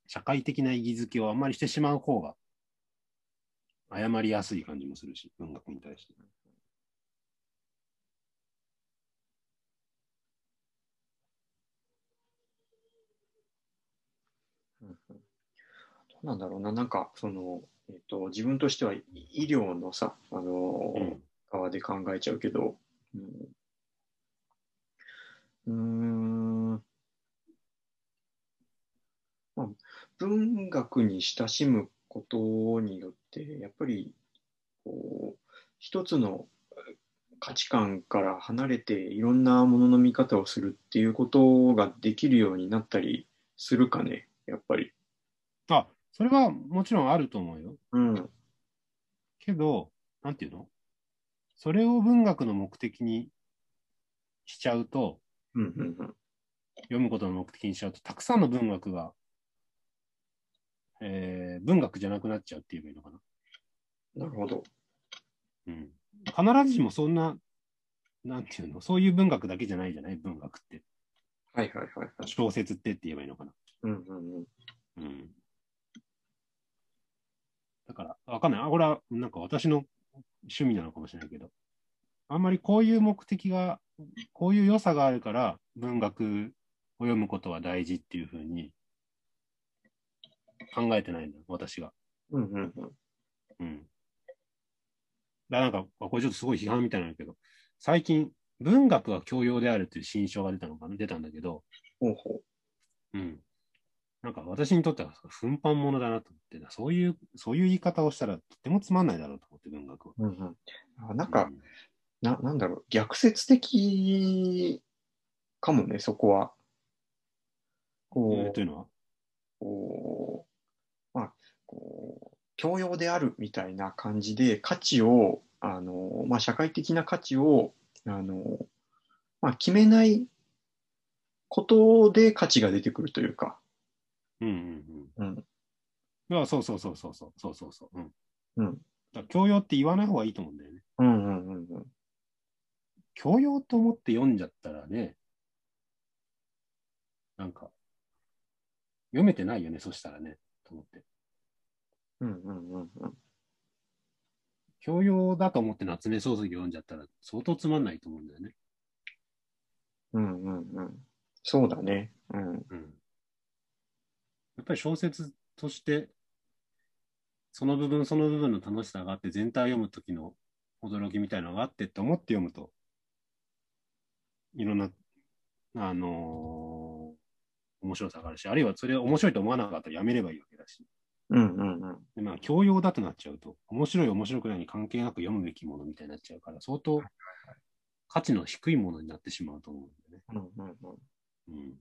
[SPEAKER 2] 社会的な意義づけをあんまりしてしまう方が、謝りやすい感じもするし、文学に対して。
[SPEAKER 1] どうなんだろうな、なんか、その、えっと、自分としては医療のさ、あの、
[SPEAKER 2] うん。
[SPEAKER 1] 側で考えちゃうけど、うん、うんまあ、文学に親しむことによって、やっぱりこう一つの価値観から離れていろんなものの見方をするっていうことができるようになったりするかね、やっぱり。
[SPEAKER 2] あ、それはもちろんあると思うよ。
[SPEAKER 1] うん、
[SPEAKER 2] けど、なんていうの？それを文学の目的にしちゃうと、
[SPEAKER 1] うん、うん、うん。
[SPEAKER 2] 読むことの目的にしちゃうと、たくさんの文学が、えー文学じゃなくなっちゃうって言えばいいのかな？
[SPEAKER 1] なるほど。
[SPEAKER 2] うん。必ずしもそんな、なんていうの、そういう文学だけじゃないじゃない？文学って。
[SPEAKER 1] はいはいはいはい。
[SPEAKER 2] 小説ってって言えばいいのかな？
[SPEAKER 1] うん、うん、うん。
[SPEAKER 2] うん。だから、わかんない。あ、これは、なんか私の趣味なのかもしれないけど、あんまりこういう目的が、こういう良さがあるから、文学を読むことは大事っていうふうに考えてないんだ、私が。
[SPEAKER 1] うん、うん、うん。
[SPEAKER 2] うん。だからなんか、あこれちょっとすごい批判みたいなんだけど、最近、文学は教養であるっていう新書が出たのかな出たんだけど、
[SPEAKER 1] ほうほ
[SPEAKER 2] うん。なんか私にとっては奮発ものだなと思って、そういう、そういう言い方をしたらとてもつまんないだろうと思って、文学は。
[SPEAKER 1] う。うん、うん。あなんか、
[SPEAKER 2] うん
[SPEAKER 1] な、なんだろう、逆説的かもね、そこは。こう、
[SPEAKER 2] えーというのは？
[SPEAKER 1] こう、まあ、こう、教養であるみたいな感じで、価値を、あの、まあ、社会的な価値を、あの、まあ、決めないことで価値が出てくるというか、
[SPEAKER 2] うんうん
[SPEAKER 1] うん、
[SPEAKER 2] うん。いや、そうそうそうそうそう、そうそうそう。うん。
[SPEAKER 1] うん、
[SPEAKER 2] だ教養って言わない方がいいと思うんだよね。
[SPEAKER 1] うん、うん、うん、うん。
[SPEAKER 2] 教養と思って読んじゃったらね、なんか、読めてないよね、そしたらね、と思って。
[SPEAKER 1] うん、うん、うん、うん。
[SPEAKER 2] 教養だと思って夏目漱石読んじゃったら相当つまんないと思うんだよね。
[SPEAKER 1] うん、うん、うん。そうだね。うん、
[SPEAKER 2] うん。やっぱり小説として、その部分その部分の楽しさがあって、全体を読むときの驚きみたいなのがあってって思って読むと、いろんな、あのー面白さがあるし、あるいはそれを面白いと思わなかったらやめればいいわけだし。
[SPEAKER 1] うん、うん、うん。
[SPEAKER 2] でまあ、教養だとなっちゃうと、面白い面白くないに関係なく読むべきものみたいになっちゃうから、相当価値の低いものになってしまうと思うんだよね。
[SPEAKER 1] うん、うん、うん。
[SPEAKER 2] うん。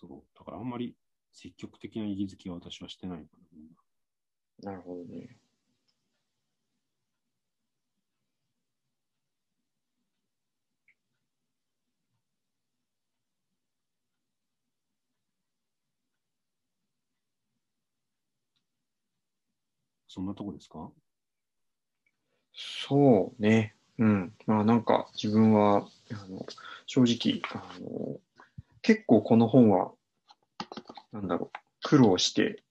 [SPEAKER 2] そう。だからあんまり積極的な意義づけは私はしてないかな。
[SPEAKER 1] なるほどね。
[SPEAKER 2] そんなとこですか？
[SPEAKER 1] そうね。うん。まあなんか自分は、あの、正直、あの、結構この本は、なんだろう、苦労して、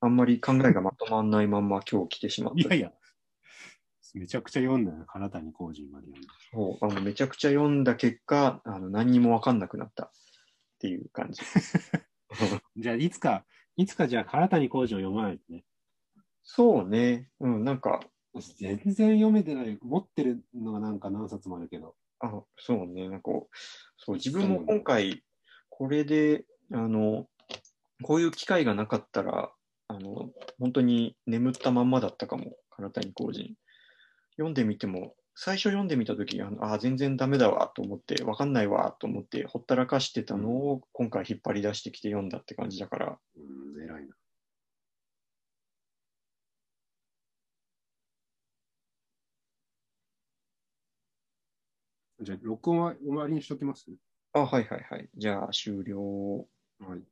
[SPEAKER 1] あんまり考えがまとまんないまんま今日来てしまった。
[SPEAKER 2] いやいや、めちゃくちゃ読んだよ、唐谷浩人まで読んだ。
[SPEAKER 1] そうあのめちゃくちゃ読んだ結果、あの何にも分かんなくなったっていう感じ。
[SPEAKER 2] じゃあ、いつか、いつかじゃあ唐谷浩人を読まないとね。
[SPEAKER 1] そうね。うん、なんか、
[SPEAKER 2] 全然読めてない。持ってるのがなんか何冊もあるけど。
[SPEAKER 1] あ、そうね。なんかそう、自分も今回、これで、あの、こういう機会がなかったら、あの、本当に眠ったまんまだったかも、唐谷浩人。読んでみても、最初読んでみたとき、あのあ、全然ダメだわと思って、わかんないわと思って、ほったらかしてたのを今回引っ張り出してきて読んだって感じだから、
[SPEAKER 2] うん、偉いな。じゃあ、録音は終わりにしときます？
[SPEAKER 1] あ、はいはいはい。じゃあ終了。
[SPEAKER 2] はい。